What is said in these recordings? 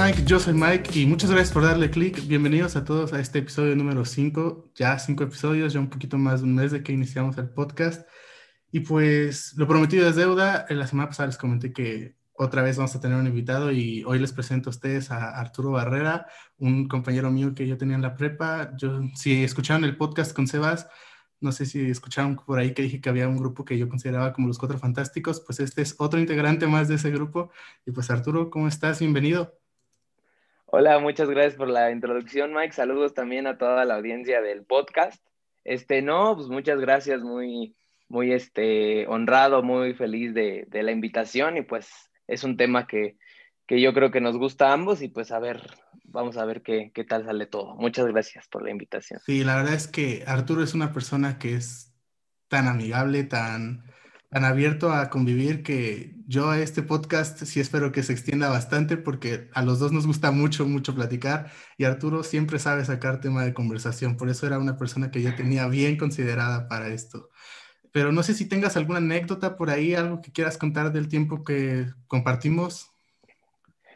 Mike. Yo soy Mike y muchas gracias por darle clic. Bienvenidos a todos a este episodio número 5. Ya cinco episodios, ya un poquito más de un mes de que iniciamos el podcast. Y pues lo prometido es deuda. En la semana pasada les comenté que otra vez vamos a tener un invitado y hoy les presento a ustedes a Arturo Barrera, un compañero mío que yo tenía en la prepa. Yo, si escucharon el podcast con Sebas, no sé si escucharon por ahí que dije que había un grupo que yo consideraba como los Cuatro Fantásticos, pues este es otro integrante más de ese grupo. Y pues Arturo, ¿cómo estás? Bienvenido. Hola, muchas gracias por la introducción, Mike. Saludos también a toda la audiencia del podcast. Este, no, pues muchas gracias, muy, muy este, honrado, muy feliz de, de la invitación y pues es un tema que, que yo creo que nos gusta a ambos y pues a ver, vamos a ver qué, qué, tal sale todo. Muchas gracias por la invitación. Sí, la verdad es que Arturo es una persona que es tan amigable, tan, tan abierto a convivir que yo a este podcast sí espero que se extienda bastante porque a los dos nos gusta mucho, mucho platicar y Arturo siempre sabe sacar tema de conversación, por eso era una persona que yo tenía bien considerada para esto. Pero no sé si tengas alguna anécdota por ahí, algo que quieras contar del tiempo que compartimos.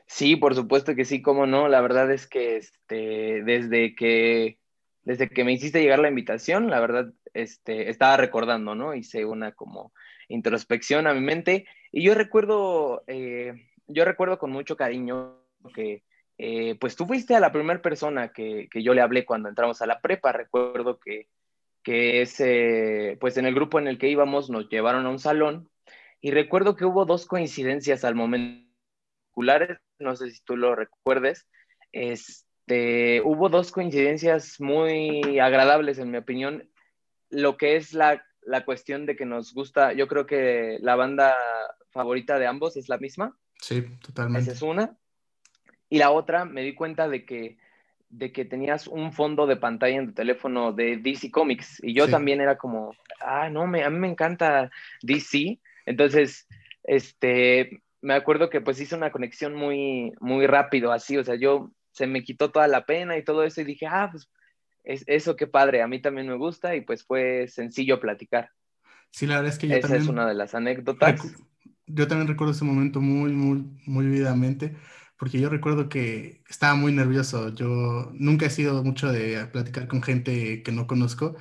Sí, por supuesto que sí, cómo no. La verdad es que este, desde que desde que me hiciste llegar la invitación, la verdad, este, estaba recordando, ¿no? Hice una como introspección a mi mente y yo recuerdo, eh, yo recuerdo con mucho cariño que, eh, pues tú fuiste a la primera persona que, que, yo le hablé cuando entramos a la prepa. Recuerdo que, que ese, pues en el grupo en el que íbamos nos llevaron a un salón y recuerdo que hubo dos coincidencias al momento no sé si tú lo recuerdes, este, hubo dos coincidencias muy agradables, en mi opinión. Lo que es la, la cuestión de que nos gusta, yo creo que la banda favorita de ambos es la misma. Sí, totalmente. Esa es una. Y la otra, me di cuenta de que, de que tenías un fondo de pantalla en tu teléfono de DC Comics. Y yo sí. también era como, ah, no, me, a mí me encanta DC. Entonces, este, me acuerdo que pues hice una conexión muy, muy rápido, así, o sea, yo se me quitó toda la pena y todo eso y dije, ah, pues es, eso qué padre, a mí también me gusta y pues fue sencillo platicar. Sí, la verdad es que yo Esa también... es una de las anécdotas. Yo también recuerdo ese momento muy, muy, muy vividamente, porque yo recuerdo que estaba muy nervioso. Yo nunca he sido mucho de platicar con gente que no conozco,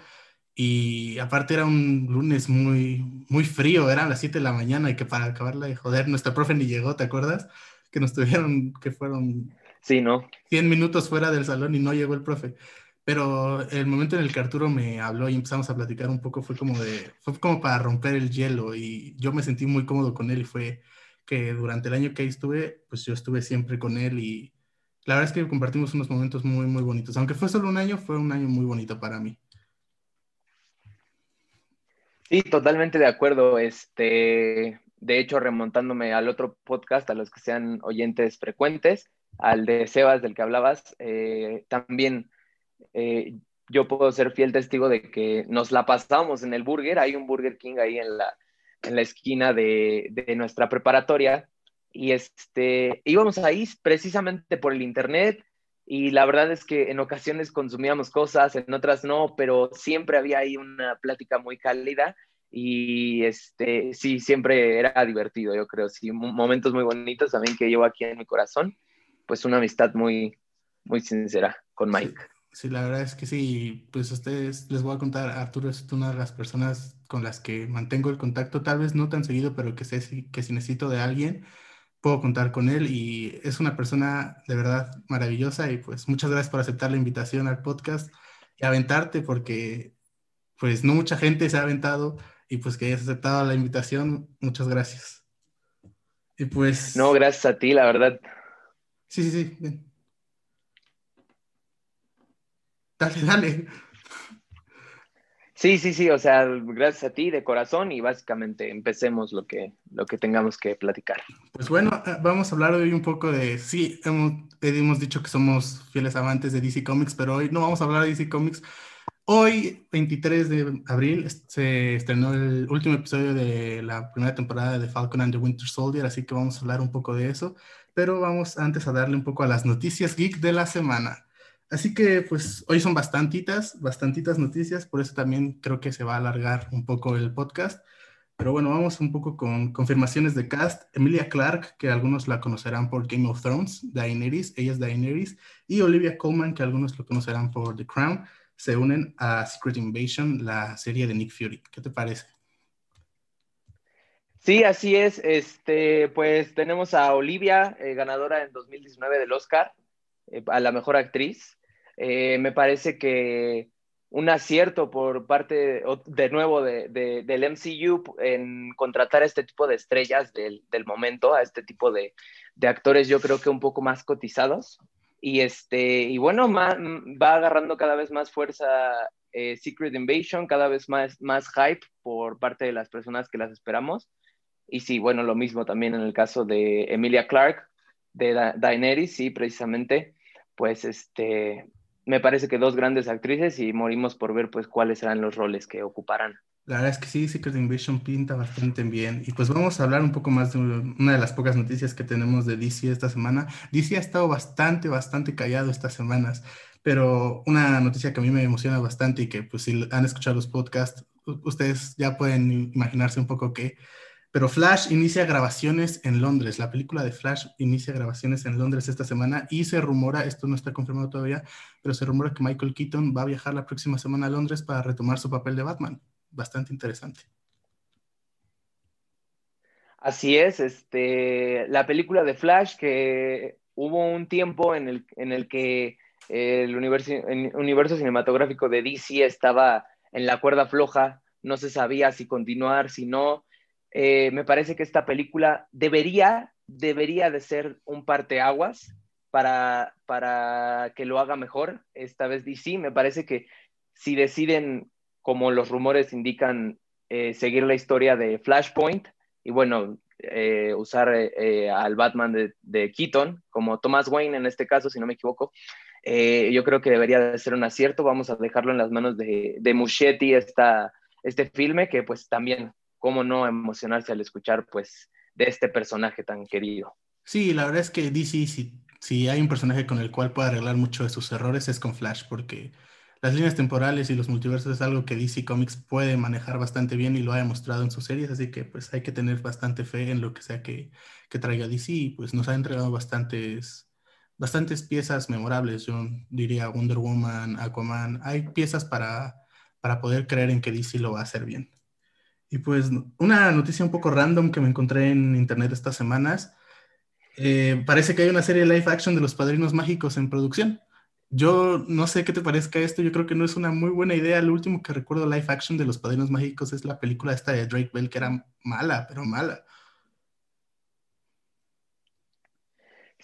y aparte era un lunes muy, muy frío, eran las 7 de la mañana y que para acabarla de joder, nuestra profe ni llegó, ¿te acuerdas? Que nos tuvieron, que fueron sí, ¿no? 100 minutos fuera del salón y no llegó el profe. Pero el momento en el que Arturo me habló y empezamos a platicar un poco fue como de, fue como para romper el hielo y yo me sentí muy cómodo con él y fue que durante el año que ahí estuve, pues yo estuve siempre con él y la verdad es que compartimos unos momentos muy, muy bonitos. Aunque fue solo un año, fue un año muy bonito para mí. Sí, totalmente de acuerdo. Este, de hecho, remontándome al otro podcast, a los que sean oyentes frecuentes, al de Sebas del que hablabas, eh, también eh, yo puedo ser fiel testigo de que nos la pasamos en el burger. Hay un Burger King ahí en la, en la esquina de, de nuestra preparatoria. Y este, íbamos ahí precisamente por el internet, y la verdad es que en ocasiones consumíamos cosas, en otras no, pero siempre había ahí una plática muy cálida y este, sí, siempre era divertido, yo creo, sí, momentos muy bonitos también que llevo aquí en mi corazón, pues una amistad muy, muy sincera con Mike. Sí, sí, la verdad es que sí, pues a ustedes les voy a contar, Arturo es una de las personas con las que mantengo el contacto, tal vez no tan seguido, pero que sé que si necesito de alguien, puedo contar con él y es una persona de verdad maravillosa y pues muchas gracias por aceptar la invitación al podcast y aventarte porque pues no mucha gente se ha aventado y pues que hayas aceptado la invitación, muchas gracias. Y pues... No, gracias a ti, la verdad. Sí, sí, sí. Bien. Dale, dale. Sí, sí, sí, o sea, gracias a ti de corazón y básicamente empecemos lo que, lo que tengamos que platicar. Pues bueno, eh, vamos a hablar hoy un poco de, sí, hemos, hemos dicho que somos fieles amantes de DC Comics, pero hoy no vamos a hablar de DC Comics. Hoy, 23 de abril, se estrenó el último episodio de la primera temporada de Falcon and the Winter Soldier, así que vamos a hablar un poco de eso, pero vamos antes a darle un poco a las noticias geek de la semana. Así que pues hoy son bastantitas, bastantitas noticias, por eso también creo que se va a alargar un poco el podcast. Pero bueno, vamos un poco con confirmaciones de cast. Emilia Clarke, que algunos la conocerán por Game of Thrones, Daenerys, ella es Daenerys, y Olivia Colman, que algunos lo conocerán por The Crown, se unen a Secret Invasion, la serie de Nick Fury. ¿Qué te parece? Sí, así es. Este, pues tenemos a Olivia, eh, ganadora en 2019 del Oscar, eh, a la mejor actriz. Eh, me parece que un acierto por parte, de nuevo, de, del MCU en contratar a este tipo de estrellas del, del momento, a este tipo de, de, actores, yo creo que un poco más cotizados. Y, este, y bueno, va agarrando cada vez más fuerza Secret Invasion, cada vez más, más hype por parte de las personas que las esperamos. Y sí, bueno, lo mismo también en el caso de Emilia Clark, de Daenerys, sí, precisamente, pues este, me parece que dos grandes actrices y morimos por ver pues cuáles serán los roles que ocuparán. La verdad es que sí, Secret Invasion pinta bastante bien. Y pues vamos a hablar un poco más de una de las pocas noticias que tenemos de DC esta semana. DC ha estado bastante, bastante callado estas semanas, pero una noticia que a mí me emociona bastante y que pues si han escuchado los podcasts, ustedes ya pueden imaginarse un poco que pero Flash inicia grabaciones en Londres. La película de Flash inicia grabaciones en Londres esta semana y se rumora, esto no está confirmado todavía, pero se rumora que Michael Keaton va a viajar la próxima semana a Londres para retomar su papel de Batman. Bastante interesante. Así es, este, la película de Flash que hubo un tiempo en el, en el que el universo, el universo cinematográfico de DC estaba en la cuerda floja, no se sabía si continuar, si no, eh, me parece que esta película debería, debería de ser un parteaguas para, para que lo haga mejor esta vez DC. Me parece que si deciden, como los rumores indican, eh, seguir la historia de Flashpoint y bueno, eh, usar al Batman de, de, Keaton como Thomas Wayne en este caso, si no me equivoco, yo creo que debería de ser un acierto. Vamos a dejarlo en las manos de, de Muschietti esta, este filme que pues también cómo no emocionarse al escuchar, pues, de este personaje tan querido. Sí, la verdad es que DC, si, si hay un personaje con el cual puede arreglar mucho de sus errores, es con Flash, porque las líneas temporales y los multiversos es algo que DC Comics puede manejar bastante bien y lo ha demostrado en sus series, así que pues hay que tener bastante fe en lo que sea que, que traiga DC pues nos ha entregado bastantes, bastantes piezas memorables, yo diría Wonder Woman, Aquaman, hay piezas para, para poder creer en que DC lo va a hacer bien. Y pues una noticia un poco random que me encontré en internet estas semanas. Eh, parece que hay una serie live action de los Padrinos Mágicos en producción. Yo no sé qué te parezca esto, yo creo que no es una muy buena idea. Lo último que recuerdo live action de los Padrinos Mágicos es la película esta de Drake Bell, que era mala, pero mala.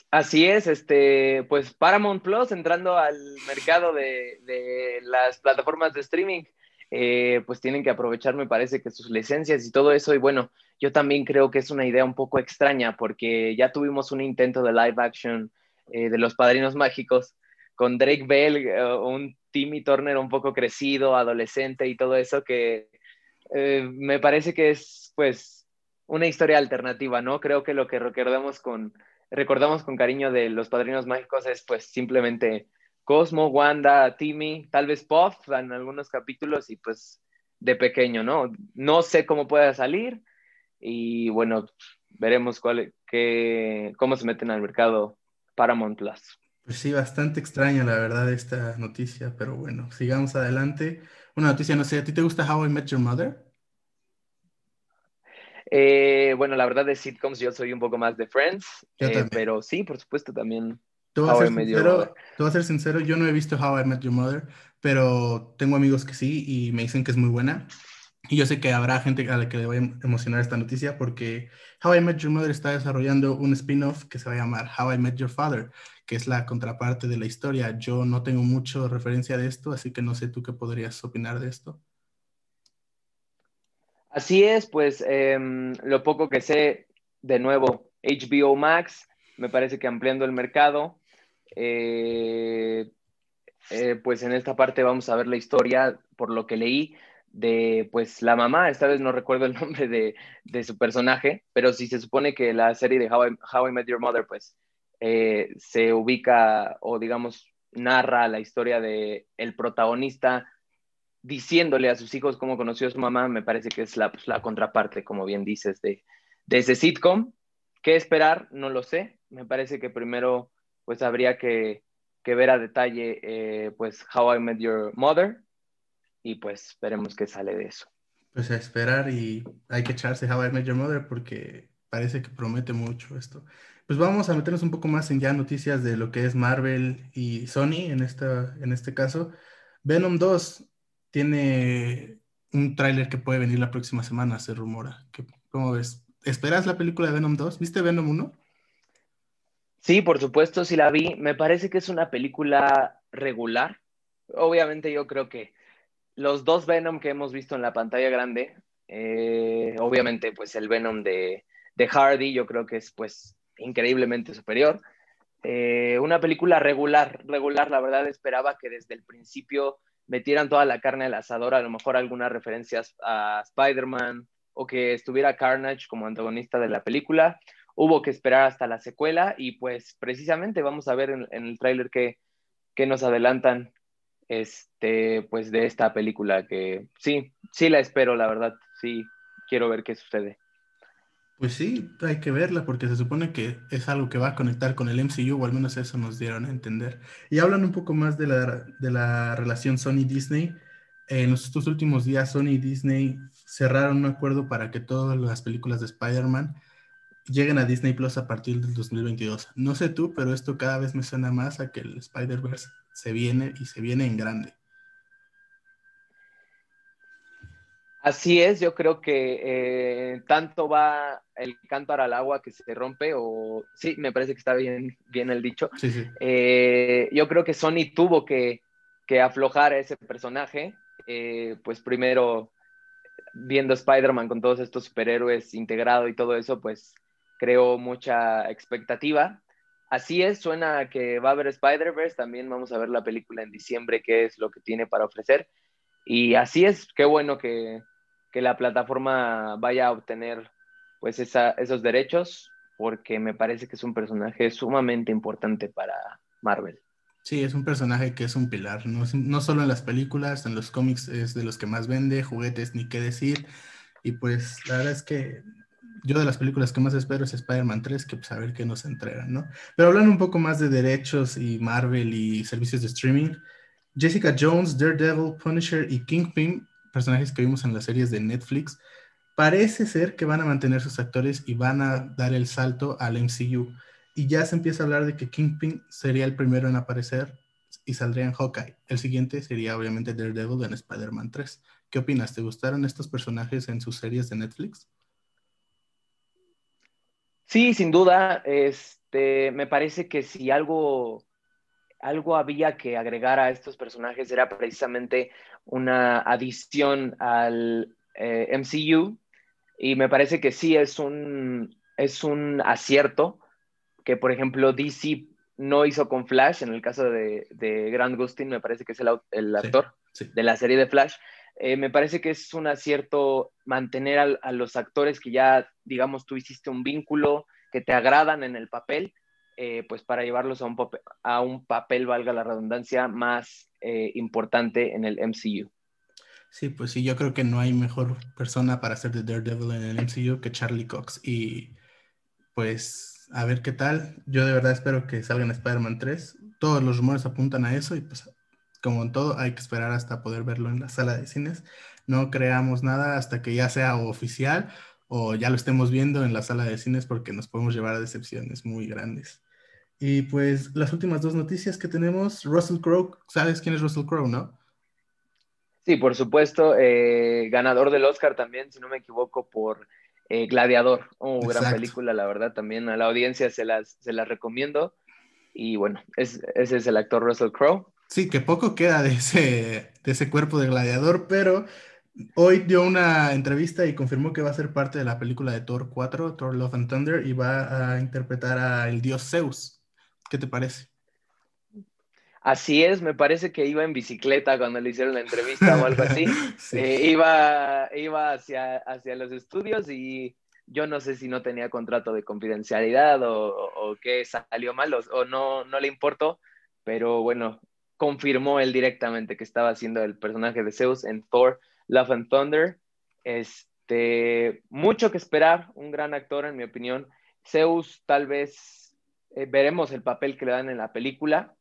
Así es, este, pues Paramount Plus entrando al mercado de, de las plataformas de streaming eh, pues tienen que aprovechar, me parece que sus licencias y todo eso. Y bueno, yo también creo que es una idea un poco extraña porque ya tuvimos un intento de live action eh, de los Padrinos Mágicos con Drake Bell, eh, un Timmy Turner un poco crecido, adolescente y todo eso que me parece que es pues una historia alternativa, ¿no? Creo que lo que recordamos con, recordamos con cariño de los Padrinos Mágicos es pues simplemente Cosmo, Wanda, Timmy, tal vez Puff en algunos capítulos y pues de pequeño, ¿no? No sé cómo pueda salir y bueno, veremos cuál, qué, cómo se meten al mercado Paramount Plus. Pues sí, bastante extraña la verdad esta noticia, pero bueno, sigamos adelante. Una noticia, no sé, ¿a ti te gusta How I Met Your Mother? Eh, bueno, la verdad de sitcoms yo soy un poco más de Friends, eh, pero sí, por supuesto también te voy, a ser sincero, te voy a ser sincero, yo no he visto How I Met Your Mother, pero tengo amigos que sí y me dicen que es muy buena. Y yo sé que habrá gente a la que le voy a emocionar esta noticia porque How I Met Your Mother está desarrollando un spin-off que se va a llamar How I Met Your Father, que es la contraparte de la historia. Yo no tengo mucho referencia de esto, así que no sé tú qué podrías opinar de esto. Así es, pues em, lo poco que sé, de nuevo, HBO Max, me parece que ampliando el mercado, eh, eh, pues en esta parte vamos a ver la historia, por lo que leí, de pues la mamá, esta vez no recuerdo el nombre de, de su personaje, pero si se supone que la serie de How I, Met Your Mother pues eh, se ubica o digamos narra la historia de el protagonista diciéndole a sus hijos cómo conoció a su mamá, me parece que es la, pues, la contraparte, como bien dices, de, de ese sitcom. ¿Qué esperar? No lo sé. Me parece que primero pues habría que, que ver a detalle eh, pues How I Met Your Mother y pues veremos qué sale de eso. Pues a esperar y hay que echarse How I Met Your Mother porque parece que promete mucho esto. Pues vamos a meternos un poco más en ya noticias de lo que es Marvel y Sony en, esta, en este caso. Venom 2 tiene un tráiler que puede venir la próxima semana, se rumora. ¿Cómo ves? ¿Esperas la película de Venom 2? ¿Viste Venom 1? Sí, por supuesto, sí la vi. Me parece que es una película regular. Obviamente yo creo que los dos Venom que hemos visto en la pantalla grande, eh, obviamente pues el Venom de, de, Hardy yo creo que es pues increíblemente superior. Eh, una película regular, regular, la verdad esperaba que desde el principio metieran toda la carne al asador, a lo mejor algunas referencias a Spider-Man o que estuviera Carnage como antagonista de la película. Hubo que esperar hasta la secuela y pues precisamente vamos a ver en, el tráiler que, que, nos adelantan este, pues de esta película que sí, sí la espero, la verdad, sí, quiero ver qué sucede. Pues sí, hay que verla porque se supone que es algo que va a conectar con el MCU, o al menos eso nos dieron a entender. Y hablan un poco más de la, de la relación Sony-Disney. En estos últimos días, Sony y Disney cerraron un acuerdo para que todas las películas de Spider-Man lleguen a Disney Plus a partir del 2022. No sé tú, pero esto cada vez me suena más a que el Spider-Verse se viene y se viene en grande. Así es, yo creo que eh, tanto va el cántaro al agua que se rompe, o sí, me parece que está bien, bien el dicho. Eh, yo creo que Sony tuvo que, aflojar a ese personaje, eh, pues primero viendo Spider-Man con todos estos superhéroes integrado y todo eso, pues creó mucha expectativa. Así es, suena que va a haber Spider-Verse, también vamos a ver la película en diciembre, qué es lo que tiene para ofrecer. Y así es, qué bueno que, que la plataforma vaya a obtener pues esos derechos, porque me parece que es un personaje sumamente importante para Marvel. Sí, es un personaje que es un pilar, no, no solo en las películas, en los cómics es de los que más vende, juguetes ni qué decir, y pues la verdad es que yo de las películas que más espero es Spider-Man 3, que pues a ver qué nos entregan, ¿no? Pero hablando un poco más de derechos y Marvel y servicios de streaming, Jessica Jones, Daredevil, Punisher y Kingpin personajes que vimos en las series de Netflix, parece ser que van a mantener sus actores y van a dar el salto al MCU. Y ya se empieza a hablar de que Kingpin sería el primero en aparecer y saldría en Hawkeye. El siguiente sería obviamente Daredevil en Spider-Man 3. ¿Qué opinas? ¿Te gustaron estos personajes en sus series de Netflix? Sí, sin duda. Este, me parece que si algo algo había que agregar a estos personajes era precisamente una adición al eh, MCU y me parece que sí es un, es un acierto que, por ejemplo, DC no hizo con Flash, en el caso de, Grant Gustin, me parece que es el, actor de la serie de Flash. Eh, me parece que es un acierto mantener a los actores que ya, digamos, tú hiciste un vínculo, que te agradan en el papel, eh, pues para llevarlos a un, papel, valga la redundancia, más eh, importante en el MCU. Sí, pues sí, yo creo que no hay mejor persona para ser de Daredevil en el MCU que Charlie Cox. Y pues a ver qué tal. Yo de verdad espero que salga en Spider-Man 3. Todos los rumores apuntan a eso y pues como en todo hay que esperar hasta poder verlo en la sala de cines. No creamos nada hasta que ya sea oficial o ya lo estemos viendo en la sala de cines porque nos podemos llevar a decepciones muy grandes. Y pues las últimas dos noticias que tenemos, Russell Crowe, ¿sabes quién es Russell Crowe, no? Sí, por supuesto, eh, ganador del Oscar también, si no me equivoco, por eh, Gladiador, oh, gran película, la verdad, también a la audiencia se las, se las recomiendo. Y bueno, ese es el actor Russell Crowe. Sí, que poco queda de ese, de ese cuerpo de gladiador, pero hoy dio una entrevista y confirmó que va a ser parte de la película de Thor 4, Thor Love and Thunder, y va a interpretar al dios Zeus. ¿Qué te parece? Así es, me parece que iba en bicicleta cuando le hicieron la entrevista o algo así. Eh, iba iba hacia, hacia los estudios y yo no sé si no tenía contrato de confidencialidad o, o qué salió mal o, no, no le importó, pero bueno, confirmó él directamente que estaba haciendo el personaje de Zeus en Thor, Love and Thunder. Este, mucho que esperar, un gran actor en mi opinión. Zeus tal vez eh, veremos el papel que le dan en la película.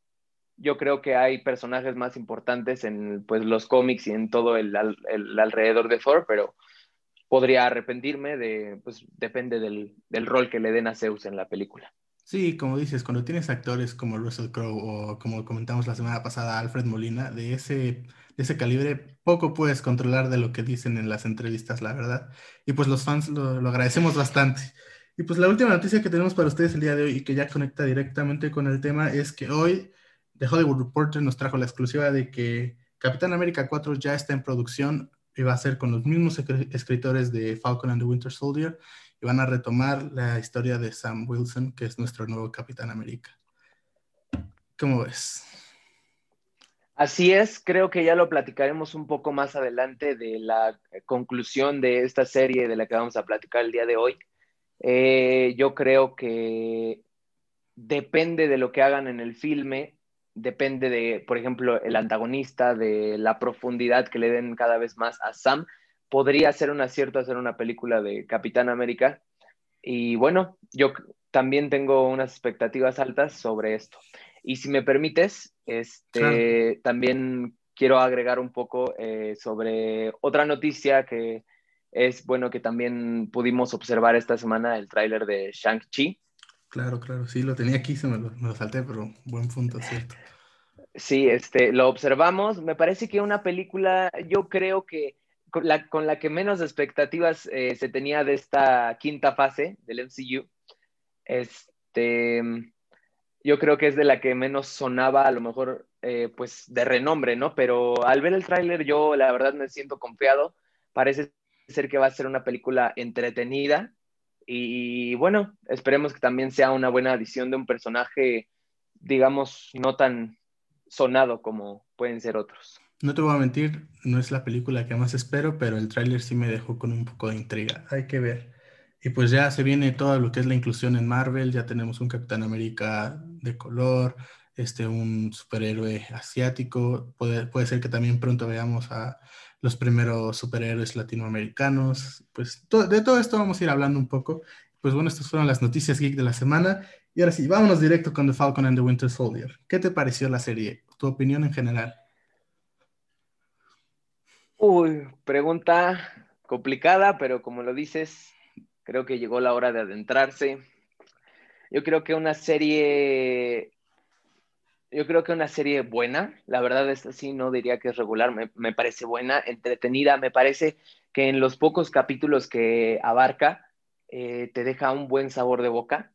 Yo creo que hay personajes más importantes en pues, los cómics y en todo el, alrededor de Thor, pero podría arrepentirme de, pues depende del, del rol que le den a Zeus en la película. Sí, como dices, cuando tienes actores como Russell Crowe o como comentamos la semana pasada, Alfred Molina, de ese, de ese calibre, poco puedes controlar de lo que dicen en las entrevistas, la verdad. Y pues los fans lo, lo agradecemos bastante. Y pues la última noticia que tenemos para ustedes el día de hoy y que ya conecta directamente con el tema es que hoy The Hollywood Reporter nos trajo la exclusiva de que Capitán América 4 ya está en producción y va a ser con los mismos escritores de Falcon and the Winter Soldier y van a retomar la historia de Sam Wilson, que es nuestro nuevo Capitán América. ¿Cómo ves? Así es, creo que ya lo platicaremos un poco más adelante de la conclusión de esta serie de la que vamos a platicar el día de hoy. Eh, yo creo que depende de lo que hagan en el filme, depende de, por ejemplo, el antagonista, de la profundidad que le den cada vez más a Sam, podría ser un acierto hacer una película de Capitán América. Y bueno, yo también tengo unas expectativas altas sobre esto. Y si me permites, este, también quiero agregar un poco eh, sobre otra noticia que es bueno que también pudimos observar esta semana el tráiler de Shang-Chi. Claro, claro, sí, lo tenía aquí, se me lo, me lo salté, pero buen punto, cierto. Sí, este, lo observamos. Me parece que una película, yo creo que con la, con la que menos expectativas eh, se tenía de esta quinta fase del MCU. Este, yo creo que es de la que menos sonaba, a lo mejor, eh, pues de renombre, ¿no? Pero al ver el tráiler, yo la verdad me siento confiado. Parece ser que va a ser una película entretenida. Y bueno, esperemos que también sea una buena adición de un personaje, digamos, no tan sonado como pueden ser otros. No te voy a mentir, no es la película que más espero, pero el tráiler sí me dejó con un poco de intriga. Hay que ver. Y pues ya se viene todo lo que es la inclusión en Marvel, ya tenemos un Capitán América de color, este, un superhéroe asiático, puede, ser que también pronto veamos a los primeros superhéroes latinoamericanos, pues de todo esto vamos a ir hablando un poco. Pues bueno, estas fueron las noticias geek de la semana. Y ahora sí, vámonos directo con The Falcon and the Winter Soldier. ¿Qué te pareció la serie? Tu opinión en general. Uy, pregunta complicada, pero como lo dices, creo que llegó la hora de adentrarse. Yo creo que una serie, yo creo que una serie buena, la verdad es así, no diría que es regular, me, parece buena, entretenida, me parece que en los pocos capítulos que abarca eh, te deja un buen sabor de boca.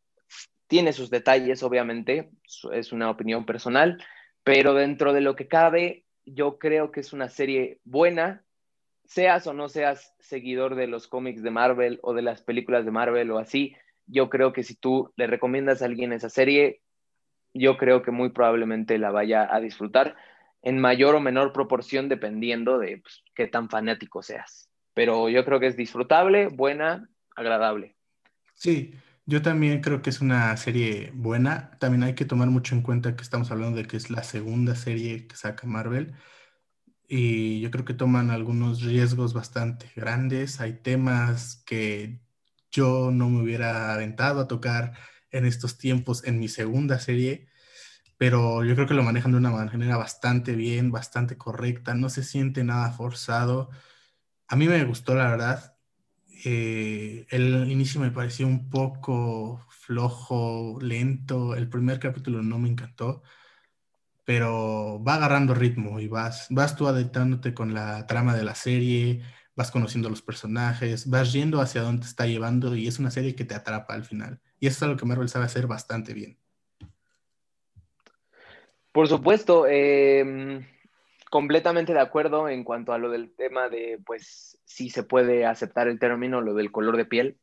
Tiene sus detalles, obviamente, es una opinión personal, pero dentro de lo que cabe, yo creo que es una serie buena, seas o no seas seguidor de los cómics de Marvel o de las películas de Marvel o así, yo creo que si tú le recomiendas a alguien esa serie, yo creo que muy probablemente la vaya a disfrutar en mayor o menor proporción dependiendo de pues, qué tan fanático seas. Pero yo creo que es disfrutable, buena, agradable. Sí, yo también creo que es una serie buena. También hay que tomar mucho en cuenta que estamos hablando de que es la segunda serie que saca Marvel. Y yo creo que toman algunos riesgos bastante grandes. Hay temas que yo no me hubiera aventado a tocar en estos tiempos en mi segunda serie, pero yo creo que lo manejan de una manera bastante bien, bastante correcta. No se siente nada forzado. A mí me gustó, la verdad. Eh, el inicio me pareció un poco flojo, lento. El primer capítulo no me encantó, pero va agarrando ritmo y vas, vas tú adentrándote con la trama de la serie, vas conociendo los personajes, vas yendo hacia dónde te está llevando y es una serie que te atrapa al final. Y eso es algo que Marvel sabe hacer bastante bien. Por supuesto, eh, completamente de acuerdo en cuanto a lo del tema de, pues, si se puede aceptar el término, lo del color de piel.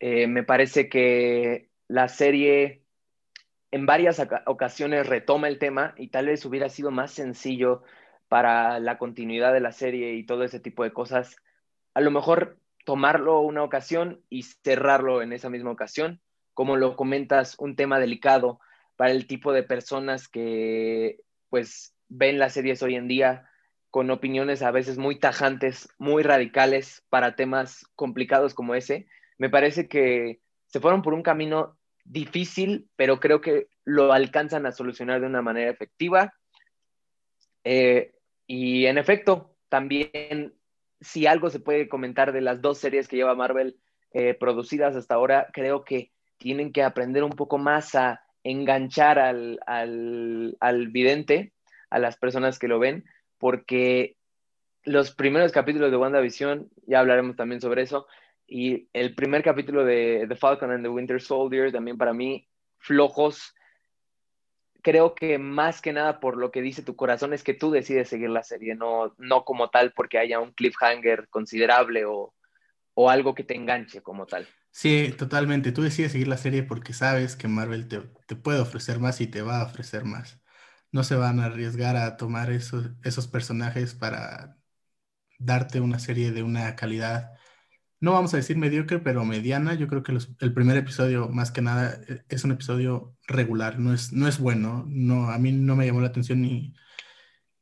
Eh, me parece que la serie en varias ocasiones retoma el tema y tal vez hubiera sido más sencillo para la continuidad de la serie y todo ese tipo de cosas. A lo mejor tomarlo una ocasión y cerrarlo en esa misma ocasión. Como lo comentas, un tema delicado para el tipo de personas que pues ven las series hoy en día con opiniones a veces muy tajantes, muy radicales para temas complicados como ese. Me parece que se fueron por un camino difícil, pero creo que lo alcanzan a solucionar de una manera efectiva. Eh, y en efecto, también si algo se puede comentar de las dos series que lleva Marvel eh, producidas hasta ahora, creo que tienen que aprender un poco más a enganchar al, al, vidente, a las personas que lo ven, porque los primeros capítulos de WandaVision, ya hablaremos también sobre eso, y el primer capítulo de The Falcon and the Winter Soldier, también para mí, flojos. Creo que más que nada por lo que dice tu corazón es que tú decides seguir la serie, no, no como tal porque haya un cliffhanger considerable o, o algo que te enganche como tal. Sí, totalmente. Tú decides seguir la serie porque sabes que Marvel te, te, puede ofrecer más y te va a ofrecer más. No se van a arriesgar a tomar esos, esos personajes para darte una serie de una calidad no vamos a decir mediocre, pero mediana. Yo creo que el primer episodio, más que nada, e, es un episodio regular, no es, no es bueno, no, a mí no me llamó la atención y,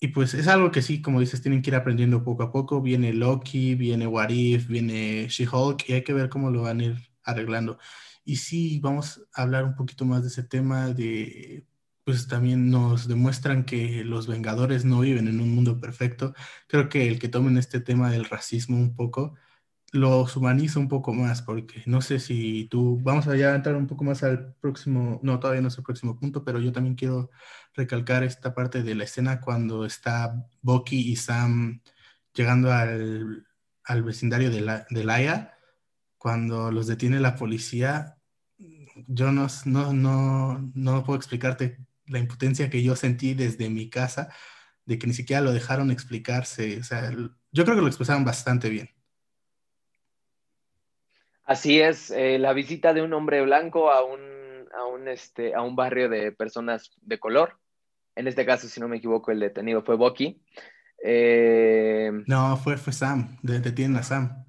y pues es algo que sí, como dices, tienen que ir aprendiendo poco a poco. Viene Loki, viene What If, viene She-Hulk y hay que ver cómo lo van a ir arreglando. Y sí, vamos a hablar un poquito más de ese tema de pues también nos demuestran que los Vengadores no viven en un mundo perfecto. Creo que el que tomen este tema del racismo un poco, los humanizo un poco más, porque no sé si tú, vamos a ya entrar un poco más al próximo, no, todavía no es el próximo punto, pero yo también quiero recalcar esta parte de la escena cuando está Bucky y Sam llegando al, al vecindario de, la, de Laia, cuando los detiene la policía, yo no, no, no, no puedo explicarte la impotencia que yo sentí desde mi casa, de que ni siquiera lo dejaron explicarse, o sea, yo creo que lo expresaron bastante bien. Así es, eh, la visita de un hombre blanco a un, a un, este, a un barrio de personas de color. En este caso, si no me equivoco, el detenido fue Bucky. Eh, no, fue, fue Sam, detienen a Sam.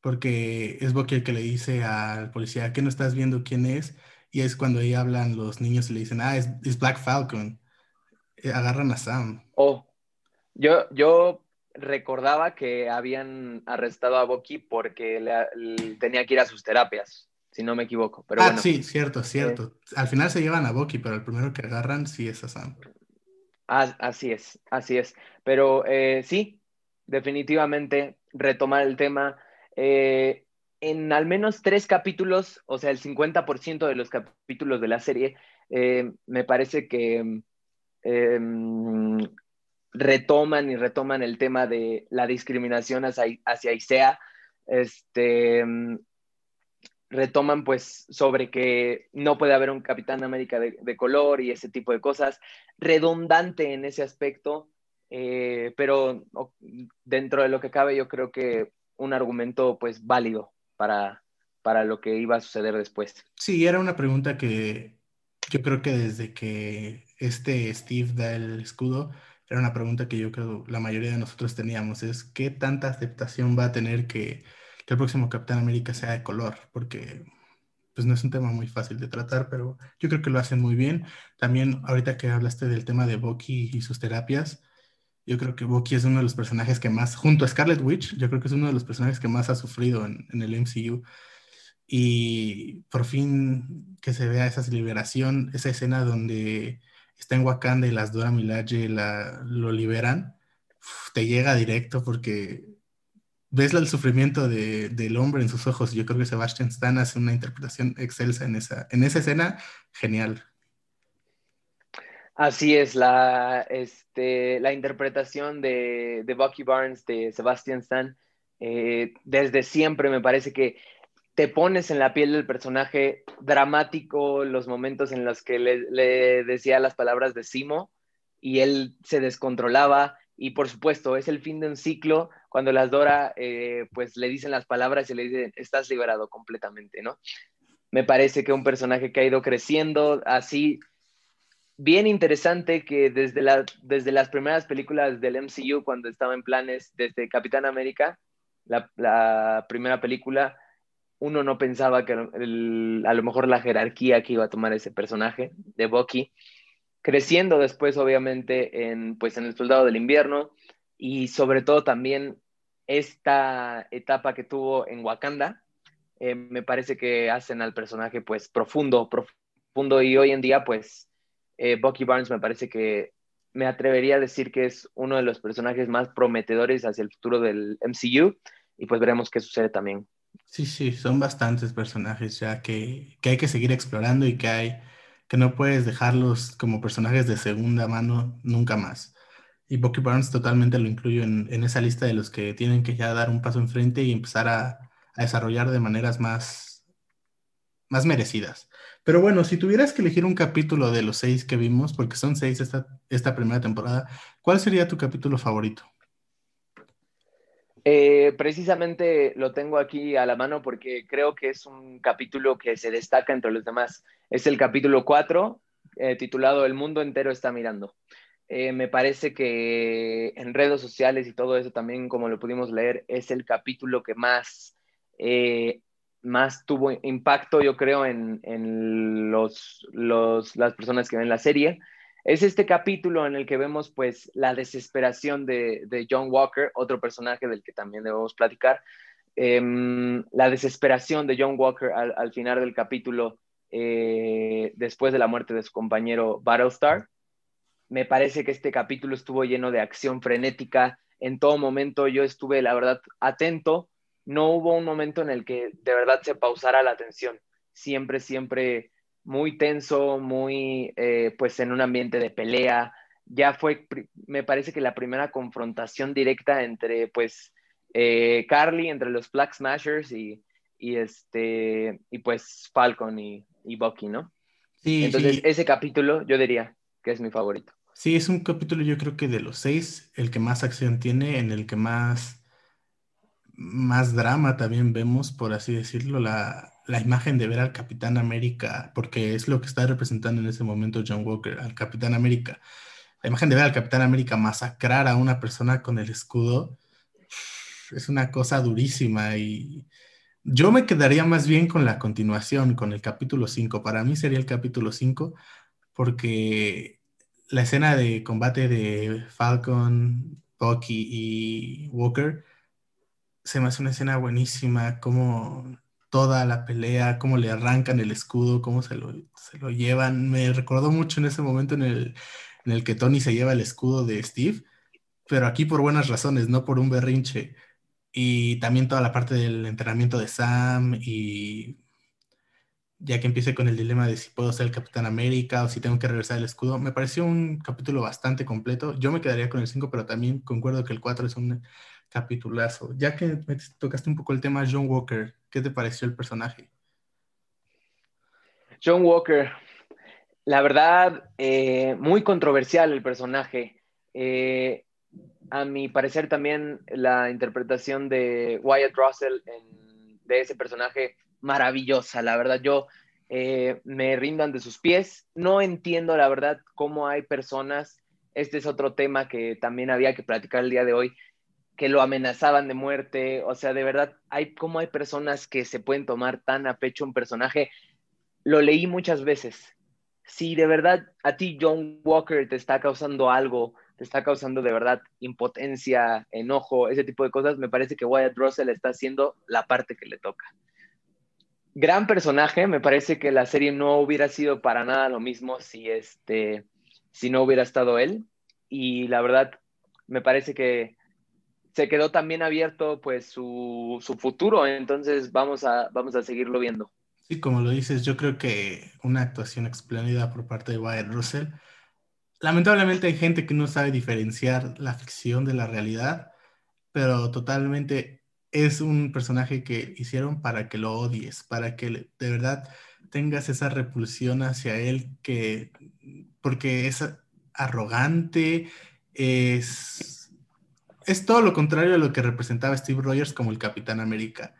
Porque es Bucky el que le dice al policía, ¿qué no estás viendo quién es? Y es cuando ahí hablan los niños y le dicen, ah, es, es Black Falcon. Eh, agarran a Sam. Oh, yo, yo recordaba que habían arrestado a Bucky porque le, tenía que ir a sus terapias, si no me equivoco. Pero ah, sí, cierto, cierto. Al final se llevan a Bucky, pero el primero que agarran sí es a Sam. Ah, así es, así es. Pero eh, sí, definitivamente retomar el tema. Eh, en al menos tres capítulos, o sea, el 50% de los capítulos de la serie, eh, me parece que em, retoman y retoman el tema de la discriminación hacia, hacia ISEA, este, retoman pues sobre que no puede haber un Capitán América de, color y ese tipo de cosas, redundante en ese aspecto, eh, pero dentro de lo que cabe yo creo que un argumento pues válido para, para lo que iba a suceder después. Sí, era una pregunta que yo creo que desde que este Steve da el escudo, era una pregunta que yo creo la mayoría de nosotros teníamos, es qué tanta aceptación va a tener que, el próximo Capitán América sea de color, porque pues no es un tema muy fácil de tratar, pero yo creo que lo hacen muy bien. También ahorita que hablaste del tema de Bucky y sus terapias, yo creo que Bucky es uno de los personajes que más, junto a Scarlet Witch, yo creo que es uno de los personajes que más ha sufrido en, en el MCU. Y por fin que se vea esa liberación, esa escena donde está en Wakanda y las Dora Milaje la, lo liberan, te llega directo porque ves el sufrimiento de, del hombre en sus ojos. Yo creo que Sebastian Stan hace una interpretación excelsa en esa, en esa escena, genial. Así es, la, este, la interpretación de, de Bucky Barnes de Sebastian Stan, eh, desde siempre me parece que te pones en la piel del personaje dramático, los momentos en los que le, decía las palabras de Simo y él se descontrolaba. Y por supuesto, es el fin de un ciclo cuando las Dora eh, pues le dicen las palabras y le dicen, estás liberado completamente, ¿no? Me parece que un personaje que ha ido creciendo así, bien interesante que desde, la, desde las primeras películas del MCU, cuando estaba en planes, desde Capitán América, la, la primera película, uno no pensaba que a lo mejor la jerarquía que iba a tomar ese personaje de Bucky creciendo después, obviamente, en, pues, en El Soldado del Invierno y sobre todo también esta etapa que tuvo en Wakanda, eh, me parece que hacen al personaje pues profundo, profundo y hoy en día pues eh, Bucky Barnes me parece que me atrevería a decir que es uno de los personajes más prometedores hacia el futuro del MCU y pues veremos qué sucede también. Sí, sí, son bastantes personajes ya que, que hay que seguir explorando y que hay que no puedes dejarlos como personajes de segunda mano nunca más. Y Bucky Barnes totalmente lo incluyo en, en esa lista de los que tienen que ya dar un paso enfrente y empezar a, a desarrollar de maneras más, más merecidas. Pero bueno, si tuvieras que elegir un capítulo de los seis que vimos, porque son seis esta, esta primera temporada, ¿cuál sería tu capítulo favorito? Eh, precisamente lo tengo aquí a la mano porque creo que es un capítulo que se destaca entre los demás. Es el capítulo 4, eh, titulado El mundo entero está mirando. Eh, me parece que en redes sociales y todo eso también, como lo pudimos leer, es el capítulo que más eh, más tuvo impacto, yo creo, en, los, las personas que ven la serie. Es este capítulo en el que vemos pues la desesperación de, John Walker, otro personaje del que también debemos platicar. Em, la desesperación de John Walker al, final del capítulo eh, después de la muerte de su compañero Battlestar. Me parece que este capítulo estuvo lleno de acción frenética. En todo momento yo estuve, la verdad, atento no hubo un momento en el que de verdad se pausara la atención. Siempre, siempre muy tenso, muy, eh, pues en un ambiente de pelea. Ya fue, me parece que la primera confrontación directa entre, pues, eh, Carly, entre los Black Smashers y, y, este, y pues Falcon y, y Bucky, ¿no? Sí, Entonces, ese capítulo yo diría que es mi favorito. Sí, es un capítulo yo creo que de los seis, el que más acción tiene, en el que más más drama también vemos, por así decirlo, la, la, imagen de ver al Capitán América, porque es lo que está representando en ese momento John Walker, al Capitán América. La imagen de ver al Capitán América masacrar a una persona con el escudo es una cosa durísima y yo me quedaría más bien con la continuación, con el capítulo 5. Para mí sería el capítulo 5 porque la escena de combate de Falcon, Bucky y Walker se me hace una escena buenísima, como toda la pelea, cómo le arrancan el escudo, cómo se lo, se lo llevan. Me recordó mucho en ese momento en el, en el que Tony se lleva el escudo de Steve, pero aquí por buenas razones, no por un berrinche. Y también toda la parte del entrenamiento de Sam y ya que empiece con el dilema de si puedo ser el Capitán América o si tengo que regresar el escudo, me pareció un capítulo bastante completo. Yo me quedaría con el 5, pero también concuerdo que el 4 es un capitulazo. Ya que me tocaste un poco el tema John Walker, ¿qué te pareció el personaje? John Walker, la verdad, eh, muy controversial el personaje. Eh, a mi parecer también la interpretación de Wyatt Russell de ese personaje maravillosa. La verdad, yo eh, me rindo ante sus pies. No entiendo, la verdad, cómo hay personas. Este es otro tema que también había que platicar el día de hoy que lo amenazaban de muerte, o sea, de verdad, hay como hay personas que se pueden tomar tan a pecho un personaje. Lo leí muchas veces. Si de verdad a ti John Walker te está causando algo, te está causando de verdad impotencia, enojo, ese tipo de cosas, me parece que Wyatt Russell está haciendo la parte que le toca. Gran personaje, me parece que la serie no hubiera sido para nada lo mismo si este si no hubiera estado él y la verdad me parece que se quedó también abierto pues su, futuro, entonces vamos a, vamos a seguirlo viendo. Sí, como lo dices, yo creo que una actuación espléndida por parte de Wyatt Russell. Lamentablemente hay gente que no sabe diferenciar la ficción de la realidad, pero totalmente es un personaje que hicieron para que lo odies, para que de verdad tengas esa repulsión hacia él, que porque es arrogante, es es todo lo contrario a lo que representaba Steve Rogers como el Capitán América.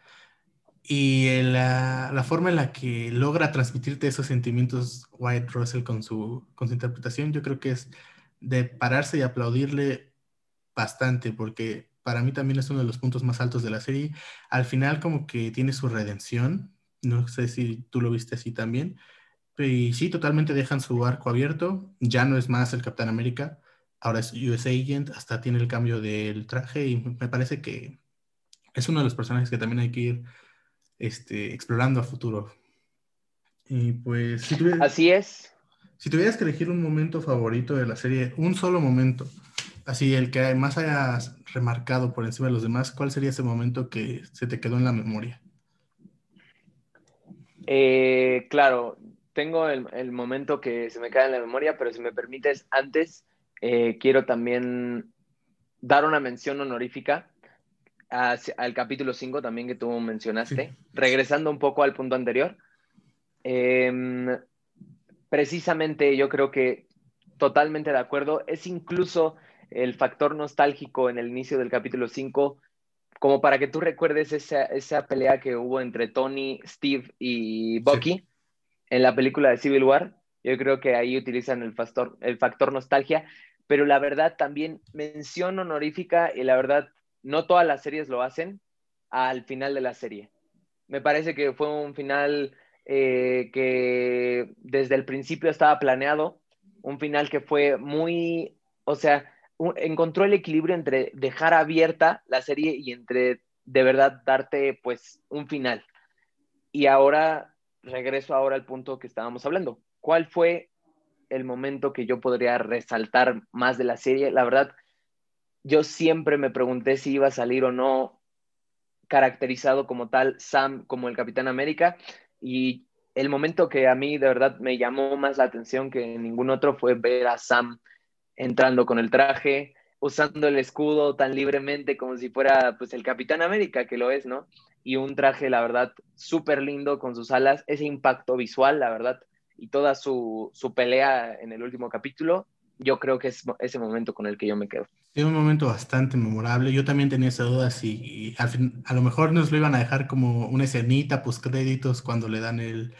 Y la, forma en la que logra transmitirte esos sentimientos Wyatt Russell con su, con su interpretación, yo creo que es de pararse y aplaudirle bastante, porque para mí también es uno de los puntos más altos de la serie. Al final como que tiene su redención, no sé si tú lo viste así también, Y sí, totalmente dejan su arco abierto. Ya no es más el Capitán América, ahora es US Agent, hasta tiene el cambio del traje y me parece que es uno de los personajes que también hay que ir este, explorando a futuro. Y pues, si Así es. Si tuvieras que elegir un momento favorito de la serie, un solo momento, así el que más hayas remarcado por encima de los demás, ¿cuál sería ese momento que se te quedó en la memoria? Eh, claro, tengo el, momento que se me queda en la memoria, pero si me permites, antes eh, quiero también dar una mención honorífica al capítulo 5 también que tú mencionaste, regresando un poco al punto anterior. Em, precisamente yo creo que totalmente de acuerdo, es incluso el factor nostálgico en el inicio del capítulo 5, como para que tú recuerdes esa, esa, pelea que hubo entre Tony, Steve y Bucky en la película de Civil War. Yo creo que ahí utilizan el factor, el factor nostalgia, pero la verdad también mención honorífica y la verdad no todas las series lo hacen al final de la serie. Me parece que fue un final eh, que desde el principio estaba planeado, un final que fue muy, o sea, encontró el equilibrio entre dejar abierta la serie y entre de verdad darte pues un final. Y ahora regreso ahora al punto que estábamos hablando. ¿Cuál fue el momento que yo podría resaltar más de la serie? La verdad, yo siempre me pregunté si iba a salir o no caracterizado como tal Sam como el Capitán América y el momento que a mí de verdad me llamó más la atención que ningún otro fue ver a Sam entrando con el traje, usando el escudo tan libremente como si fuera pues el Capitán América, que lo es, ¿no? Y un traje, la verdad, súper lindo con sus alas, ese impacto visual, la verdad, y toda su, su pelea en el último capítulo, yo creo que es ese momento con el que yo me quedo. Es un momento bastante memorable. Yo también tenía esa duda si al a lo mejor nos lo iban a dejar como una escenita, pues créditos cuando le dan el,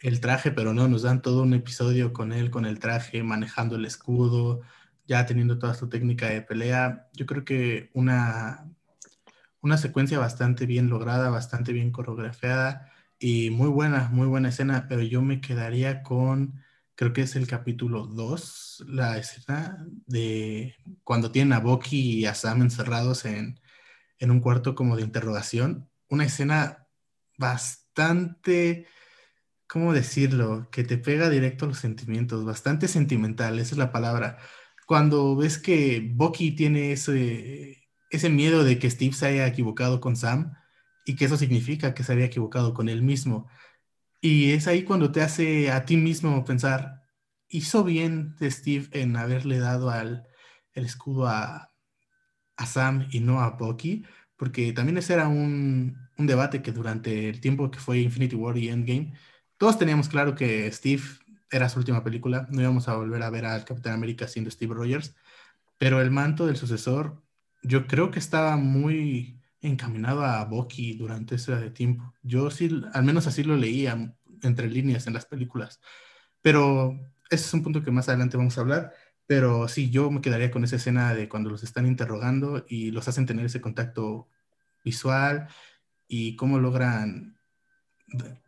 el traje, pero no, nos dan todo un episodio con él, con el traje, manejando el escudo, ya teniendo toda su técnica de pelea. Yo creo que una, una secuencia bastante bien lograda, bastante bien coreografiada y muy buena, muy buena escena, pero yo me quedaría con creo que es el capítulo 2, la escena de cuando tienen a Bucky y a Sam encerrados en, un cuarto como de interrogación. Una escena bastante, ¿cómo decirlo? Que te pega directo a los sentimientos, bastante sentimental, esa es la palabra. Cuando ves que Bucky tiene ese, ese miedo de que Steve se haya equivocado con Sam y que eso significa que se había equivocado con él mismo. Y es ahí cuando te hace a ti mismo pensar, hizo bien Steve en haberle dado al, el escudo a, Sam y no a Bucky, porque también ese era un, debate que durante el tiempo que fue Infinity War y Endgame, todos teníamos claro que Steve era su última película, no íbamos a volver a ver al Capitán América siendo Steve Rogers, pero el manto del sucesor yo creo que estaba muy encaminado a Bucky durante ese tiempo. Yo sí, al menos así lo leía entre líneas en las películas. Pero ese es un punto que más adelante vamos a hablar. Pero sí, yo me quedaría con esa escena de cuando los están interrogando y los hacen tener ese contacto visual y cómo logran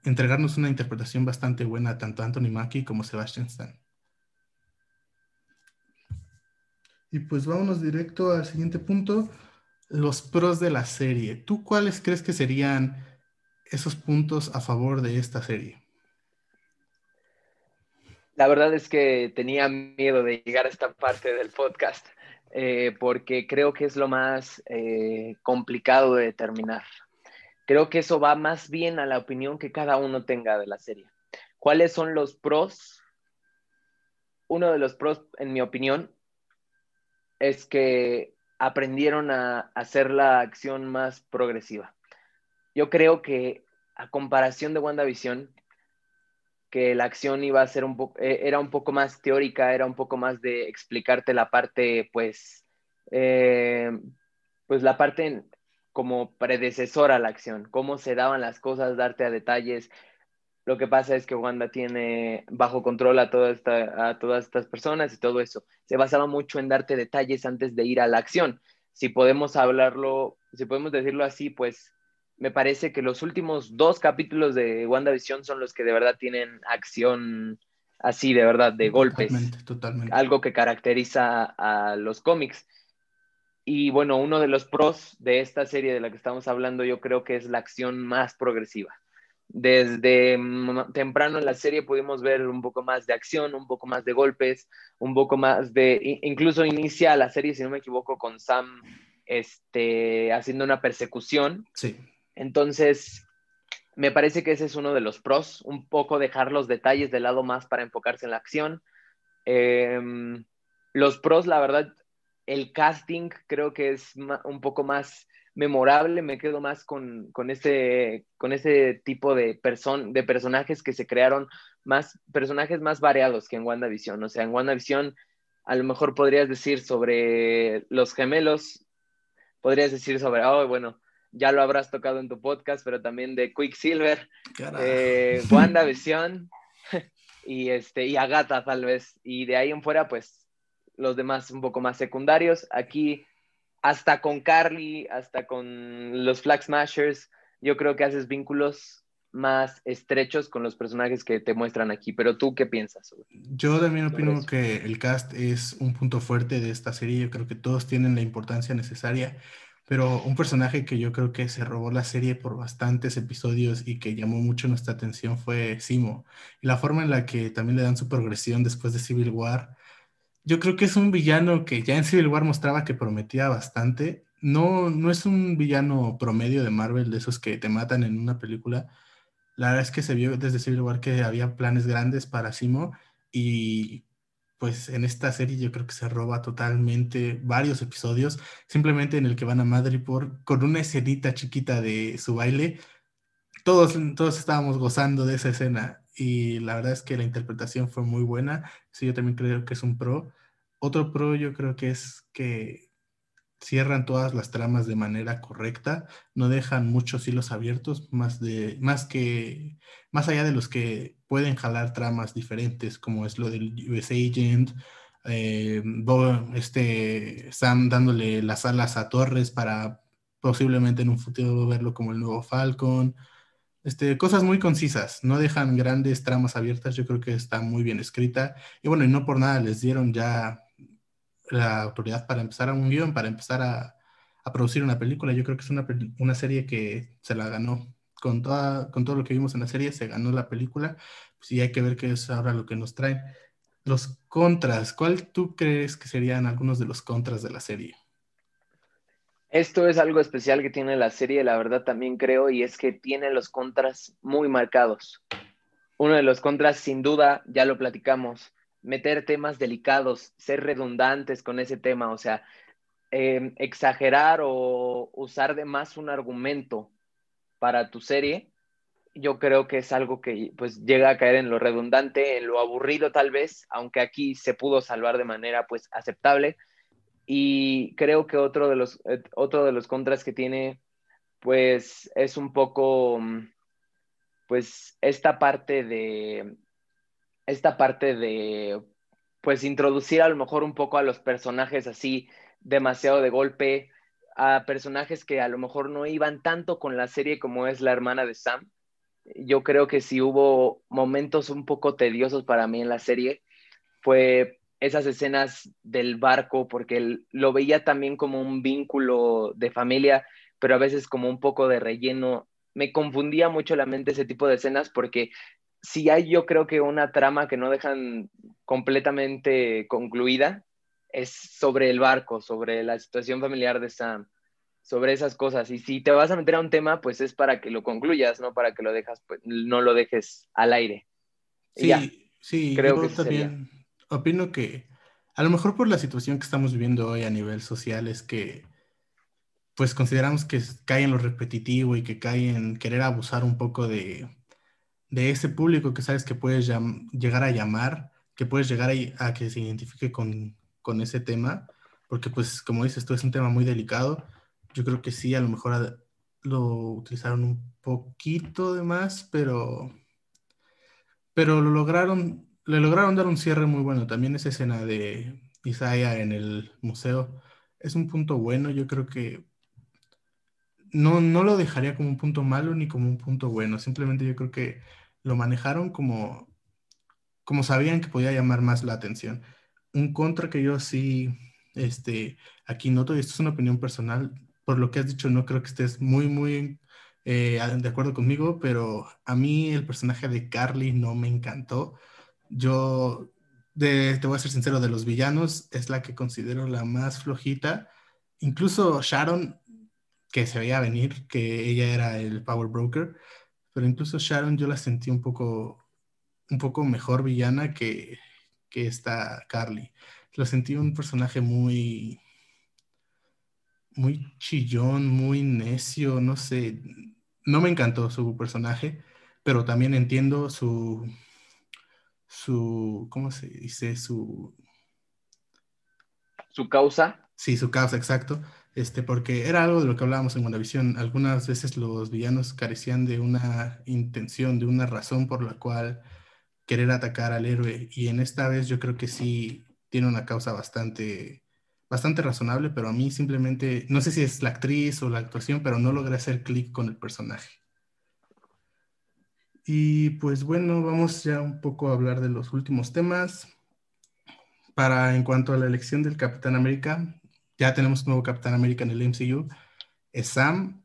entregarnos una interpretación bastante buena tanto Anthony Mackie como Sebastian Stan. Y pues vámonos directo al siguiente punto los pros de la serie. ¿Tú cuáles crees que serían esos puntos a favor de esta serie? La verdad es que tenía miedo de llegar a esta parte del podcast eh, porque creo que es lo más eh, complicado de determinar. Creo que eso va más bien a la opinión que cada uno tenga de la serie. ¿Cuáles son los pros? Uno de los pros, en mi opinión, es que aprendieron a hacer la acción más progresiva. Yo creo que a comparación de WandaVision, que la acción iba a ser un poco, eh, era un poco más teórica, era un poco más de explicarte la parte, pues, eh, pues la parte como predecesora a la acción, cómo se daban las cosas, darte a detalles, lo que pasa es que Wanda tiene bajo control a, toda esta, a todas estas personas y todo eso. Se basaba mucho en darte detalles antes de ir a la acción. Si podemos hablarlo, si podemos decirlo así, pues me parece que los últimos dos capítulos de WandaVision son los que de verdad tienen acción así, de verdad, de golpes. Totalmente, totalmente. Algo que caracteriza a los cómics. Y bueno, uno de los pros de esta serie de la que estamos hablando, yo creo que es la acción más progresiva. Desde temprano en la serie pudimos ver un poco más de acción, un poco más de golpes, un poco más de, incluso inicia la serie, si no me equivoco, con Sam este, haciendo una persecución. Sí. Entonces, me parece que ese es uno de los pros, un poco dejar los detalles de lado más para enfocarse en la acción. Em, los pros, la verdad, el casting creo que es un poco más memorable, me quedo más con, con, ese, con ese tipo de, de personajes que se crearon, más personajes más variados que en WandaVision. O sea, en WandaVision a lo mejor podrías decir sobre los gemelos, podrías decir sobre, oh, bueno, ya lo habrás tocado en tu podcast, pero también de Quicksilver, eh, WandaVision y, este, y Agatha tal vez. Y de ahí en fuera, pues los demás un poco más secundarios. Aquí, hasta con Carly, hasta con los Flag Smashers, yo creo que haces vínculos más estrechos con los personajes que te muestran aquí. Pero tú, ¿qué piensas? Yo también opino que el cast es un punto fuerte de esta serie. Yo creo que todos tienen la importancia necesaria. Pero un personaje que yo creo que se robó la serie por bastantes episodios y que llamó mucho nuestra atención fue Simo. Y la forma en la que también le dan su progresión después de Civil War yo creo que es un villano que ya en Civil War mostraba que prometía bastante. No, no es un villano promedio de Marvel, de esos que te matan en una película. La verdad es que se vio desde Civil War que había planes grandes para Simo y pues en esta serie yo creo que se roba totalmente varios episodios, simplemente en el que van a Madrid por, con una escenita chiquita de su baile. Todos, todos estábamos gozando de esa escena y la verdad es que la interpretación fue muy buena. Sí, yo también creo que es un pro. Otro pro yo creo que es que cierran todas las tramas de manera correcta, no dejan muchos hilos abiertos, más de más que más allá de los que pueden jalar tramas diferentes, como es lo del US Agent, eh, este Sam dándole las alas a Torres para posiblemente en un futuro verlo como el nuevo Falcon. Este, cosas muy concisas, no dejan grandes tramas abiertas, yo creo que está muy bien escrita. Y bueno, y no por nada les dieron ya la autoridad para empezar a un guion, para empezar a, producir una película. Yo creo que es una, una, serie que se la ganó. Con, toda, con todo lo que vimos en la serie, se ganó la película. Pues, y hay que ver qué es ahora lo que nos traen. Los contras, ¿cuál tú crees que serían algunos de los contras de la serie? Esto es algo especial que tiene la serie, la verdad también creo, y es que tiene los contras muy marcados. Uno de los contras, sin duda, ya lo platicamos, meter temas delicados, ser redundantes con ese tema, o sea, em, exagerar o usar de más un argumento para tu serie, yo creo que es algo que pues llega a caer en lo redundante, en lo aburrido tal vez, aunque aquí se pudo salvar de manera pues aceptable, y creo que otro de los, eh, otro de los contras que tiene, pues es un poco, mm, pues esta parte de, esta parte de, pues introducir a lo mejor un poco a los personajes así demasiado de golpe, a personajes que a lo mejor no iban tanto con la serie como es la hermana de Sam. Yo creo que si hubo momentos un poco tediosos para mí en la serie, fue esas escenas del barco, porque lo veía también como un vínculo de familia, pero a veces como un poco de relleno. Me confundía mucho la mente ese tipo de escenas porque si hay yo creo que una trama que no dejan completamente concluida, es sobre el barco, sobre la situación familiar de Sam, sobre esas cosas. Y si te vas a meter a un tema, pues es para que lo concluyas, no para que lo dejas, pues, no lo dejes al aire. Sí, sí, creo que también opino que a lo mejor por la situación que estamos viviendo hoy a nivel social es que pues consideramos que cae en lo repetitivo y que cae en querer abusar un poco de, de ese público que sabes que puedes llegar a llamar, que puedes llegar a, que se identifique con, con, ese tema, porque pues como dices tú es un tema muy delicado, yo creo que sí, a lo mejor lo utilizaron un poquito de más, pero, pero lo lograron le lograron dar un cierre muy bueno. También esa escena de Isaiah en el museo es un punto bueno. Yo creo que no, no lo dejaría como un punto malo ni como un punto bueno. Simplemente yo creo que lo manejaron como, como sabían que podía llamar más la atención. Un contra que yo sí, este, aquí noto, y esto es una opinión personal, por lo que has dicho, no creo que estés muy, muy eh, de acuerdo conmigo, pero a mí el personaje de Carly no me encantó. Yo, te voy a ser sincero, de los villanos es la que considero la más flojita. Incluso Sharon, que se veía venir, que ella era el Power Broker, pero incluso Sharon yo la sentí un poco, un poco mejor villana que, que esta Carly. Lo sentí un personaje muy, muy chillón, muy necio, no sé. No me encantó su personaje, pero también entiendo su, su, ¿cómo se dice? Su... Su causa. Sí, su causa, exacto. Este, porque era algo de lo que hablábamos en WandaVision. Algunas veces los villanos carecían de una intención, de una razón por la cual querer atacar al héroe. Y en esta vez yo creo que sí tiene una causa bastante, bastante razonable, pero a mí simplemente, no sé si es la actriz o la actuación, pero no logré hacer clic con el personaje. Y pues bueno, vamos ya un poco a hablar de los últimos temas. Para en cuanto a la elección del Capitán América, ya tenemos un nuevo Capitán América en el MCU. Sam.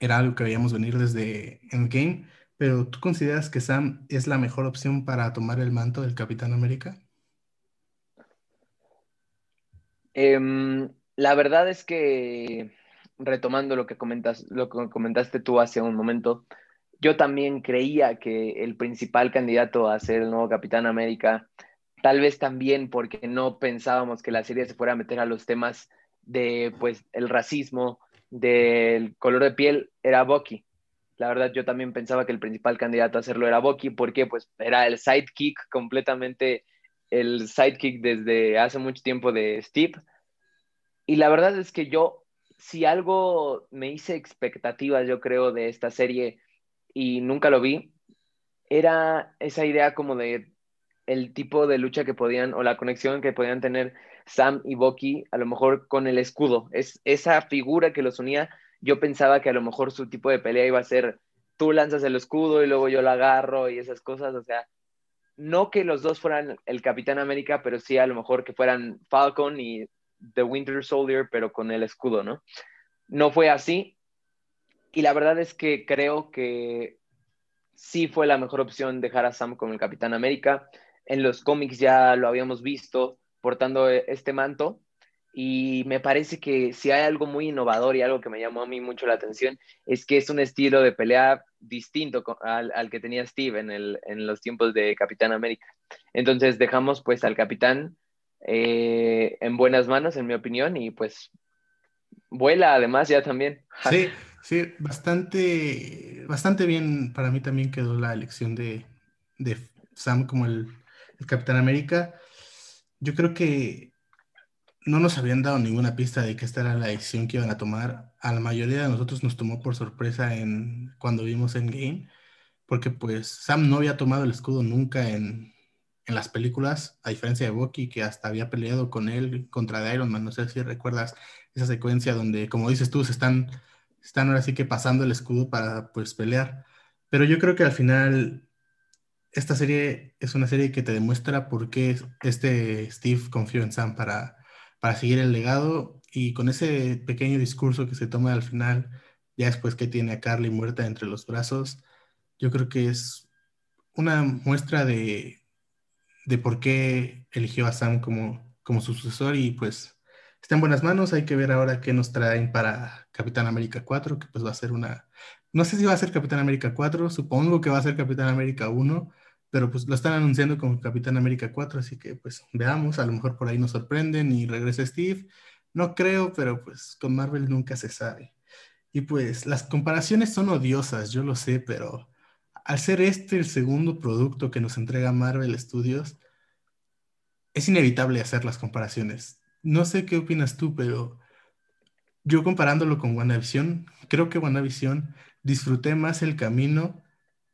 Era algo que veíamos venir desde Endgame. Pero ¿tú consideras que Sam es la mejor opción para tomar el manto del Capitán América? Em, la verdad es que, retomando lo que, comentas, lo que comentaste tú hace un momento, yo también creía que el principal candidato a ser el nuevo Capitán América Tal vez también porque no pensábamos que la serie se fuera a meter a los temas de, pues, el racismo, del color de piel, era Bucky. La verdad, yo también pensaba que el principal candidato a hacerlo era Bucky, porque pues era el sidekick completamente, el sidekick desde hace mucho tiempo de Steve. Y la verdad es que yo, si algo me hice expectativas, yo creo, de esta serie y nunca lo vi, era esa idea como de el tipo de lucha que podían o la conexión que podían tener Sam y Bucky, a lo mejor con el escudo. Es esa figura que los unía. Yo pensaba que a lo mejor su tipo de pelea iba a ser tú lanzas el escudo y luego yo lo agarro y esas cosas. O sea, no que los dos fueran el Capitán América, pero sí a lo mejor que fueran Falcon y The Winter Soldier, pero con el escudo, ¿no? No fue así. Y la verdad es que creo que sí fue la mejor opción dejar a Sam con el Capitán América en los cómics ya lo habíamos visto portando e, este manto y me parece que si hay algo muy innovador y algo que me llamó a mí mucho la atención es que es un estilo de pelea distinto al, que tenía Steve en, el, en, los tiempos de Capitán América. Entonces dejamos pues al capitán eh, en buenas manos, en mi opinión, y pues vuela además ya también. Sí, sí, bastante, bastante bien para mí también quedó la elección de, de Sam como el Capitán América, yo creo que no nos habían dado ninguna pista de que esta era la decisión que iban a tomar. A la mayoría de nosotros nos tomó por sorpresa en, cuando vimos Endgame, porque pues Sam no había tomado el escudo nunca en, en las películas, a diferencia de Bucky, que hasta había peleado con él contra Iron Man. No sé si recuerdas esa secuencia donde, como dices tú, se están, están ahora sí que pasando el escudo para pues pelear. Pero yo creo que al final esta serie es una serie que te demuestra por qué este Steve confió en Sam para, para seguir el legado y con ese pequeño discurso que se toma al final, ya después que tiene a Carly muerta entre los brazos, yo creo que es una muestra de, de por qué eligió a Sam como, como su sucesor y pues está en buenas manos. Hay que ver ahora qué nos traen para Capitán América 4, que pues va a ser una... No sé si va a ser Capitán América 4, supongo que va a ser Capitán América 1, pero pues lo están anunciando como Capitán América 4, así que pues veamos, a lo mejor por ahí nos sorprenden y regresa Steve. No creo, pero pues con Marvel nunca se sabe. Y pues las comparaciones son odiosas, yo lo sé, pero al ser este el segundo producto que nos entrega Marvel Studios, es inevitable hacer las comparaciones. No sé qué opinas tú, pero yo comparándolo con WandaVision, creo que WandaVision disfruté más el camino,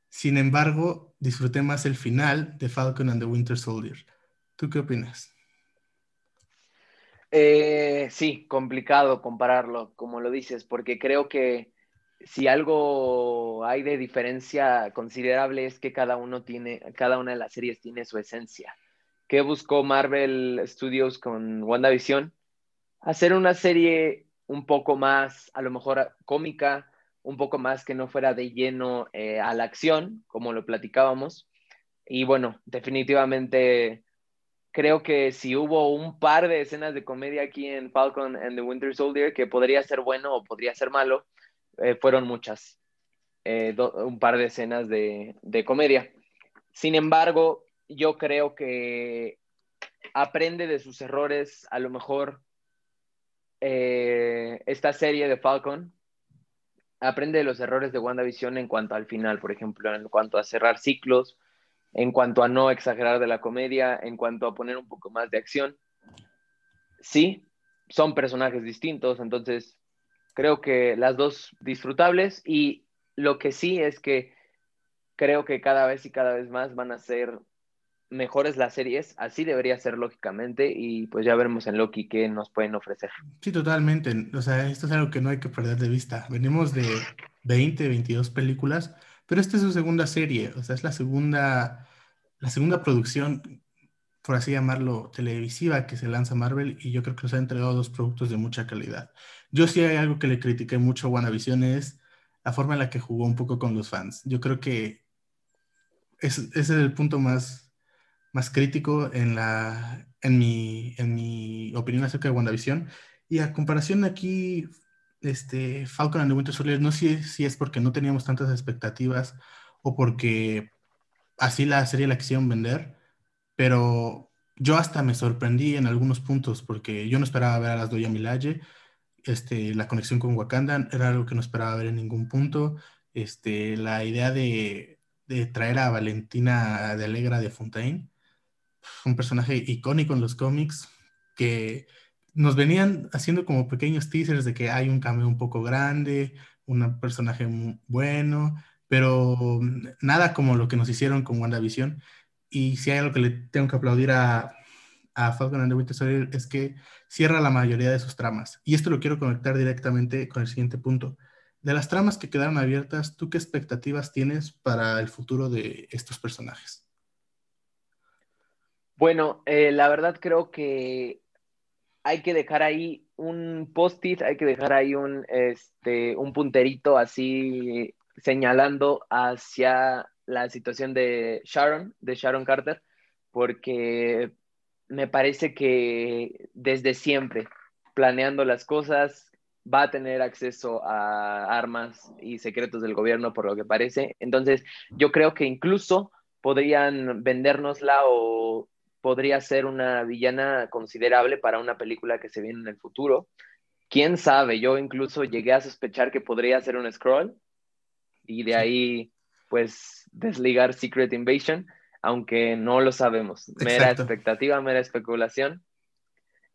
sin embargo, disfruté más el final de Falcon and the Winter Soldier. ¿Tú qué opinas? Eh, sí, complicado compararlo, como lo dices, porque creo que si algo hay de diferencia considerable es que cada uno tiene, cada una de las series tiene su esencia. ¿Qué buscó Marvel Studios con WandaVision? Hacer una serie un poco más, a lo mejor cómica, un poco más que no fuera de lleno eh, a la acción, como lo platicábamos. Y bueno, definitivamente creo que si hubo un par de escenas de comedia aquí en Falcon and the Winter Soldier que podría ser bueno o podría ser malo, eh, fueron muchas. Eh, un par de escenas de comedia. Sin embargo, yo creo que aprende de sus errores, a lo mejor eh, esta serie de Falcon aprende de los errores de WandaVision en cuanto al final, por ejemplo, en cuanto a cerrar ciclos, en cuanto a no exagerar de la comedia, en cuanto a poner un poco más de acción. Sí, son personajes distintos, entonces creo que las dos disfrutables y lo que sí es que creo que cada vez y cada vez más van a ser mejores las series, así debería ser lógicamente, y pues ya veremos en Loki qué nos pueden ofrecer. Sí, totalmente. O sea, esto es algo que no hay que perder de vista. Venimos de 20, 22 películas, pero esta es su segunda serie, o sea, es la segunda, la segunda producción, por así llamarlo, televisiva que se lanza Marvel, y yo creo que nos ha entregado dos productos de mucha calidad. Yo sí hay algo que le critiqué mucho a WandaVision es la forma en la que jugó un poco con los fans. Yo creo que ese es el punto más más crítico en, la, en, mi, en mi opinión acerca de WandaVision. Y a comparación aquí, este, Falcon and the Winter Soldier, no sé si, es porque no teníamos tantas expectativas o porque así la serie la quisieron vender, pero yo hasta me sorprendí en algunos puntos porque yo no esperaba ver a las Doya Milaje, este, la conexión con Wakanda era algo que no esperaba ver en ningún punto, este, la idea de, de traer a Valentina de Alegra de Fontaine, un personaje icónico en los cómics que nos venían haciendo como pequeños teasers de que hay un cambio un poco grande, un personaje bueno, pero nada como lo que nos hicieron con WandaVision. Y si hay algo que le tengo que aplaudir a, a Falcon and the Winter Soldier es que cierra la mayoría de sus tramas. Y esto lo quiero conectar directamente con el siguiente punto. De las tramas que quedaron abiertas, ¿tú qué expectativas tienes para el futuro de estos personajes? Bueno, eh, la verdad creo que hay que dejar ahí un post-it, hay que dejar ahí un, este, un punterito así señalando hacia la situación de Sharon, de Sharon Carter, porque me parece que desde siempre, planeando las cosas, va a tener acceso a armas y secretos del gobierno, por lo que parece. Entonces, yo creo que incluso podrían vendérnosla o podría ser una villana considerable para una película que se viene en el futuro. Quién sabe, yo incluso llegué a sospechar que podría ser un scroll y de ahí pues desligar Secret Invasion, aunque no lo sabemos. Mera expectativa, mera especulación.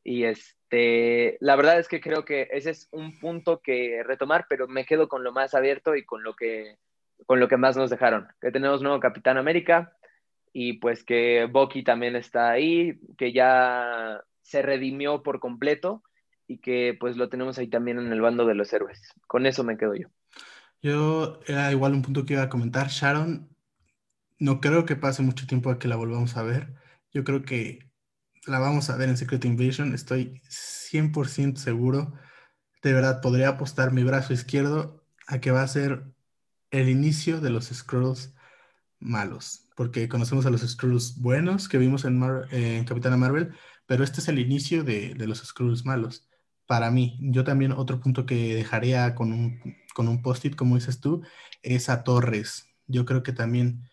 Y este, la verdad es que creo que ese es un punto que retomar, pero me quedo con lo más abierto y con lo que con lo que más nos dejaron. Que tenemos nuevo Capitán América, y pues que Bucky también está ahí, que ya se redimió por completo y que pues lo tenemos ahí también en el bando de los héroes. Con eso me quedo yo. Yo era igual un punto que iba a comentar. Sharon, no creo que pase mucho tiempo a que la volvamos a ver. Yo creo que la vamos a ver en Secret Invasion, estoy 100% seguro. De verdad, podría apostar mi brazo izquierdo a que va a ser el inicio de los Scrolls malos, porque conocemos a los Skrulls buenos que vimos en, Capitana Marvel, pero este es el inicio de, los Skrulls malos. Para mí, yo también otro punto que dejaría con un, con un post-it, como dices tú, es a Torres. Yo creo que también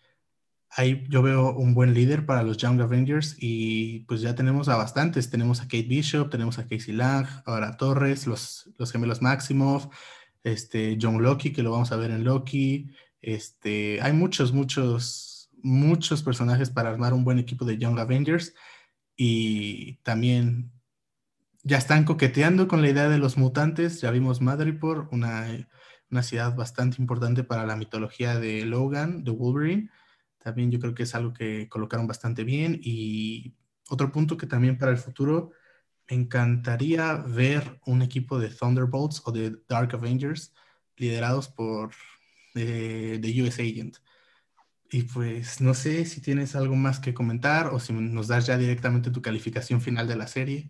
ahí yo veo un buen líder para los Young Avengers y pues ya tenemos a bastantes. Tenemos a Kate Bishop, tenemos a Casey Lang, ahora Torres, los, los gemelos Maximoff, este, John Loki, que lo vamos a ver en Loki, este, hay muchos, muchos, muchos personajes para armar un buen equipo de Young Avengers y también ya están coqueteando con la idea de los mutantes. Ya vimos Madripoor, una, una ciudad bastante importante para la mitología de Logan, de Wolverine. También yo creo que es algo que colocaron bastante bien. Y otro punto que también para el futuro encantaría ver un equipo de Thunderbolts o de Dark Avengers liderados por The eh, US Agent. Y pues no sé si tienes algo más que comentar o si nos das ya directamente tu calificación final de la serie.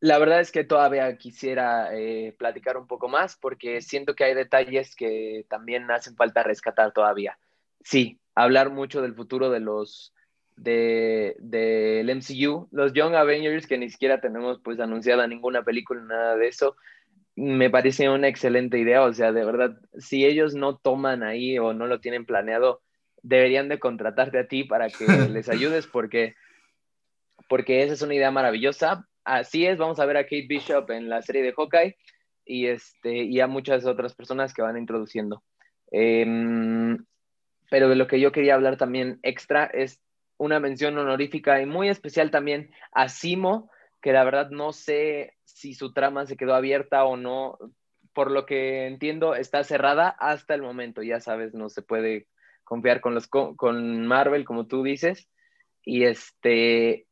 La verdad es que todavía quisiera eh, platicar un poco más porque siento que hay detalles que también hacen falta rescatar todavía. Sí, hablar mucho del futuro de los del de, MCU, los Young Avengers que ni siquiera tenemos pues anunciada ninguna película, nada de eso, me parece una excelente idea. O sea, de verdad, si ellos no toman ahí o no lo tienen planeado, deberían de contratarte a ti para que les ayudes porque, porque esa es una idea maravillosa. Así es, vamos a ver a Kate Bishop en la serie de Hawkeye y, este, y a muchas otras personas que van introduciendo. Em, pero de lo que yo quería hablar también extra es una mención honorífica y muy especial también a Simo, que la verdad no sé si su trama se quedó abierta o no. Por lo que entiendo, está cerrada hasta el momento. Ya sabes, no se puede confiar con, los, con Marvel, como tú dices. Y este,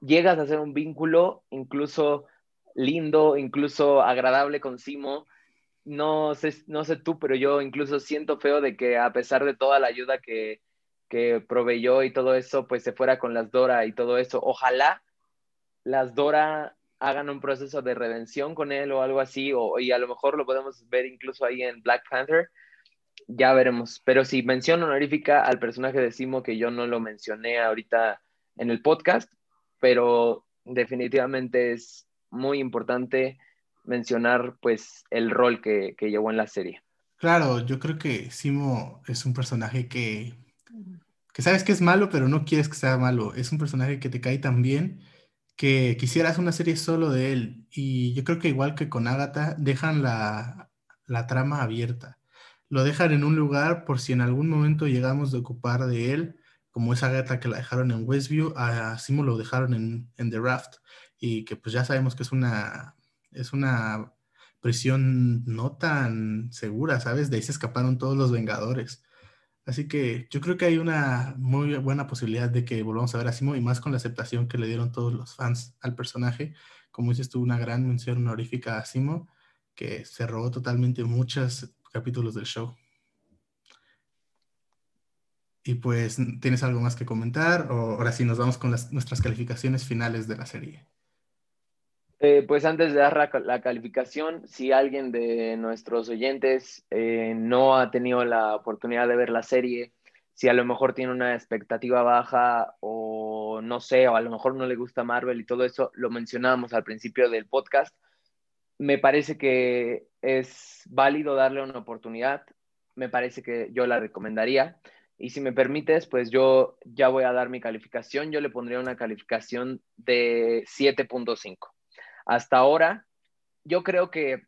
llegas a hacer un vínculo incluso lindo, incluso agradable con Simo. No sé, no sé tú, pero yo incluso siento feo de que a pesar de toda la ayuda que, que proveyó y todo eso, pues se fuera con las Dora y todo eso. Ojalá las Dora hagan un proceso de redención con él o algo así, o, y a lo mejor lo podemos ver incluso ahí en Black Panther. Ya veremos. Pero si mención honorífica al personaje de Simo, que yo no lo mencioné ahorita en el podcast, pero definitivamente es muy importante mencionar pues el rol que, que llevó en la serie. Claro, yo creo que Simo es un personaje que, que sabes que es malo, pero no quieres que sea malo. Es un personaje que te cae tan bien que quisieras una serie solo de él. Y yo creo que igual que con Agatha, dejan la, trama abierta. Lo dejan en un lugar por si en algún momento llegamos de ocupar de él, como esa Agatha que la dejaron en Westview, a Simo lo dejaron en, en, The Raft. Y que pues ya sabemos que es una, es una prisión no tan segura, ¿sabes? De ahí se escaparon todos los Vengadores. Así que yo creo que hay una muy buena posibilidad de que volvamos a ver a Simo y más con la aceptación que le dieron todos los fans al personaje. Como dices tú, una gran mención honorífica a Simo, que se robó totalmente muchos capítulos del show. Y pues, ¿tienes algo más que comentar? O ahora sí nos vamos con las, nuestras calificaciones finales de la serie. Eh, pues antes de dar la, calificación, si alguien de nuestros oyentes eh, no ha tenido la oportunidad de ver la serie, si a lo mejor tiene una expectativa baja o no sé, o a lo mejor no le gusta Marvel y todo eso, lo mencionábamos al principio del podcast, me parece que es válido darle una oportunidad, me parece que yo la recomendaría. Y si me permites, pues yo ya voy a dar mi calificación. Yo le pondría una calificación de 7.5 hasta ahora, yo creo que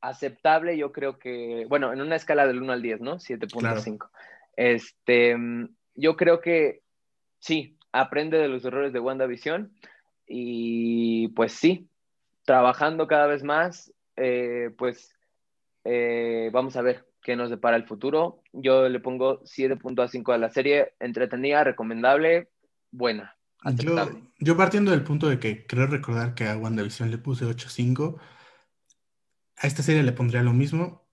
aceptable, yo creo que, bueno, en una escala del 1 al 10, ¿no? 7.5. Este, yo creo que sí, aprende de los errores de WandaVision y pues sí, trabajando cada vez más, eh, pues eh, vamos a ver qué nos depara el futuro. Yo le pongo 7.5 a la serie, entretenida, recomendable, buena. Yo, partiendo del punto de que creo recordar que a WandaVision le puse 8.5, a esta serie le pondría lo mismo,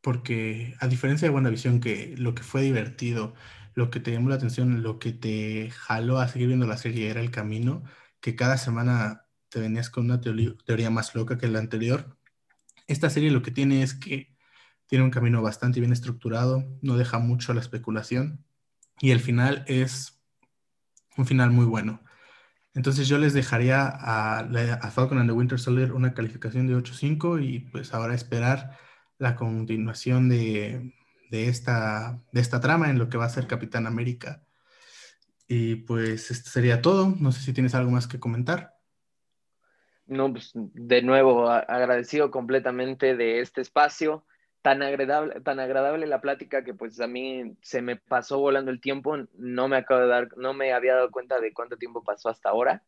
porque a diferencia de WandaVision, que lo que fue divertido, lo que te llamó la atención, lo que te jaló a seguir viendo la serie era el camino, que cada semana te venías con una teoría más loca que la anterior. Esta serie lo que tiene es que tiene un camino bastante bien estructurado, no deja mucho a la especulación y el final es un final muy bueno. Entonces yo les dejaría a, Falcon and the Winter Soldier una calificación de 8.5 y pues ahora esperar la continuación de, esta, de esta trama en lo que va a ser Capitán América. Y pues esto sería todo. No sé si tienes algo más que comentar. No, pues de nuevo agradecido completamente de este espacio tan agradable, tan agradable la plática que pues a mí se me pasó volando el tiempo, no me acabo de dar, no me había dado cuenta de cuánto tiempo pasó hasta ahora.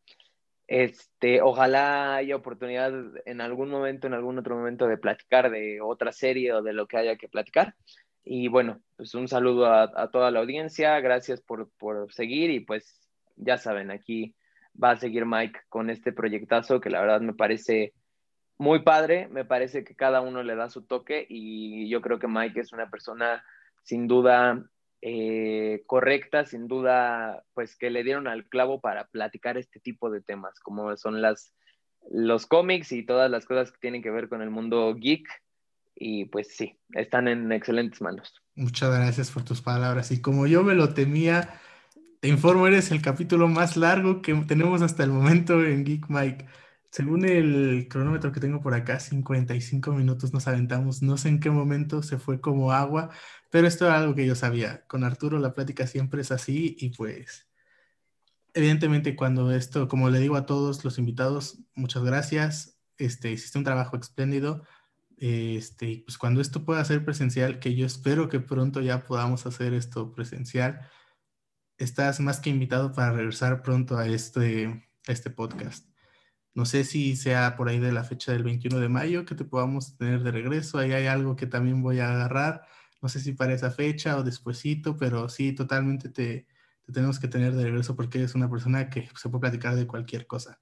Este, ojalá haya oportunidad en algún momento, en algún otro momento de platicar de otra serie o de lo que haya que platicar. Y bueno, pues un saludo a, toda la audiencia, gracias por, por seguir y pues ya saben, aquí va a seguir Mike con este proyectazo que la verdad me parece muy padre, me parece que cada uno le da su toque y yo creo que Mike es una persona sin duda eh, correcta, sin duda, pues que le dieron al clavo para platicar este tipo de temas, como son las, los cómics y todas las cosas que tienen que ver con el mundo geek. Y pues sí, están en excelentes manos. Muchas gracias por tus palabras. Y como yo me lo temía, te informo, eres el capítulo más largo que tenemos hasta el momento en Geek Mike. Según el cronómetro que tengo por acá, 55 minutos nos aventamos. No sé en qué momento se fue como agua, pero esto era algo que yo sabía. Con Arturo la plática siempre es así y pues evidentemente cuando esto, como le digo a todos los invitados, muchas gracias. Este, hiciste un trabajo espléndido. Este, pues cuando esto pueda ser presencial, que yo espero que pronto ya podamos hacer esto presencial, estás más que invitado para regresar pronto a este, a este podcast. No sé si sea por ahí de la fecha del 21 de mayo que te podamos tener de regreso. Ahí hay algo que también voy a agarrar. No sé si para esa fecha o despuesito, pero sí, totalmente te, tenemos que tener de regreso porque eres una persona que se puede platicar de cualquier cosa.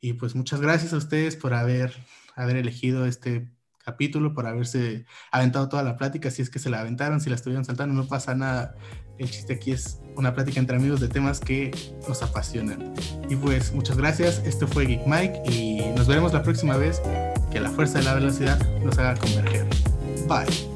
Y pues muchas gracias a ustedes por haber, haber elegido este capítulo, por haberse aventado toda la plática, si es que se la aventaron, si la estuvieron saltando, no pasa nada. El chiste aquí es una plática entre amigos de temas que nos apasionan. Y pues muchas gracias, esto fue Geek Mike y nos veremos la próxima vez que la fuerza de la velocidad nos haga converger. Bye.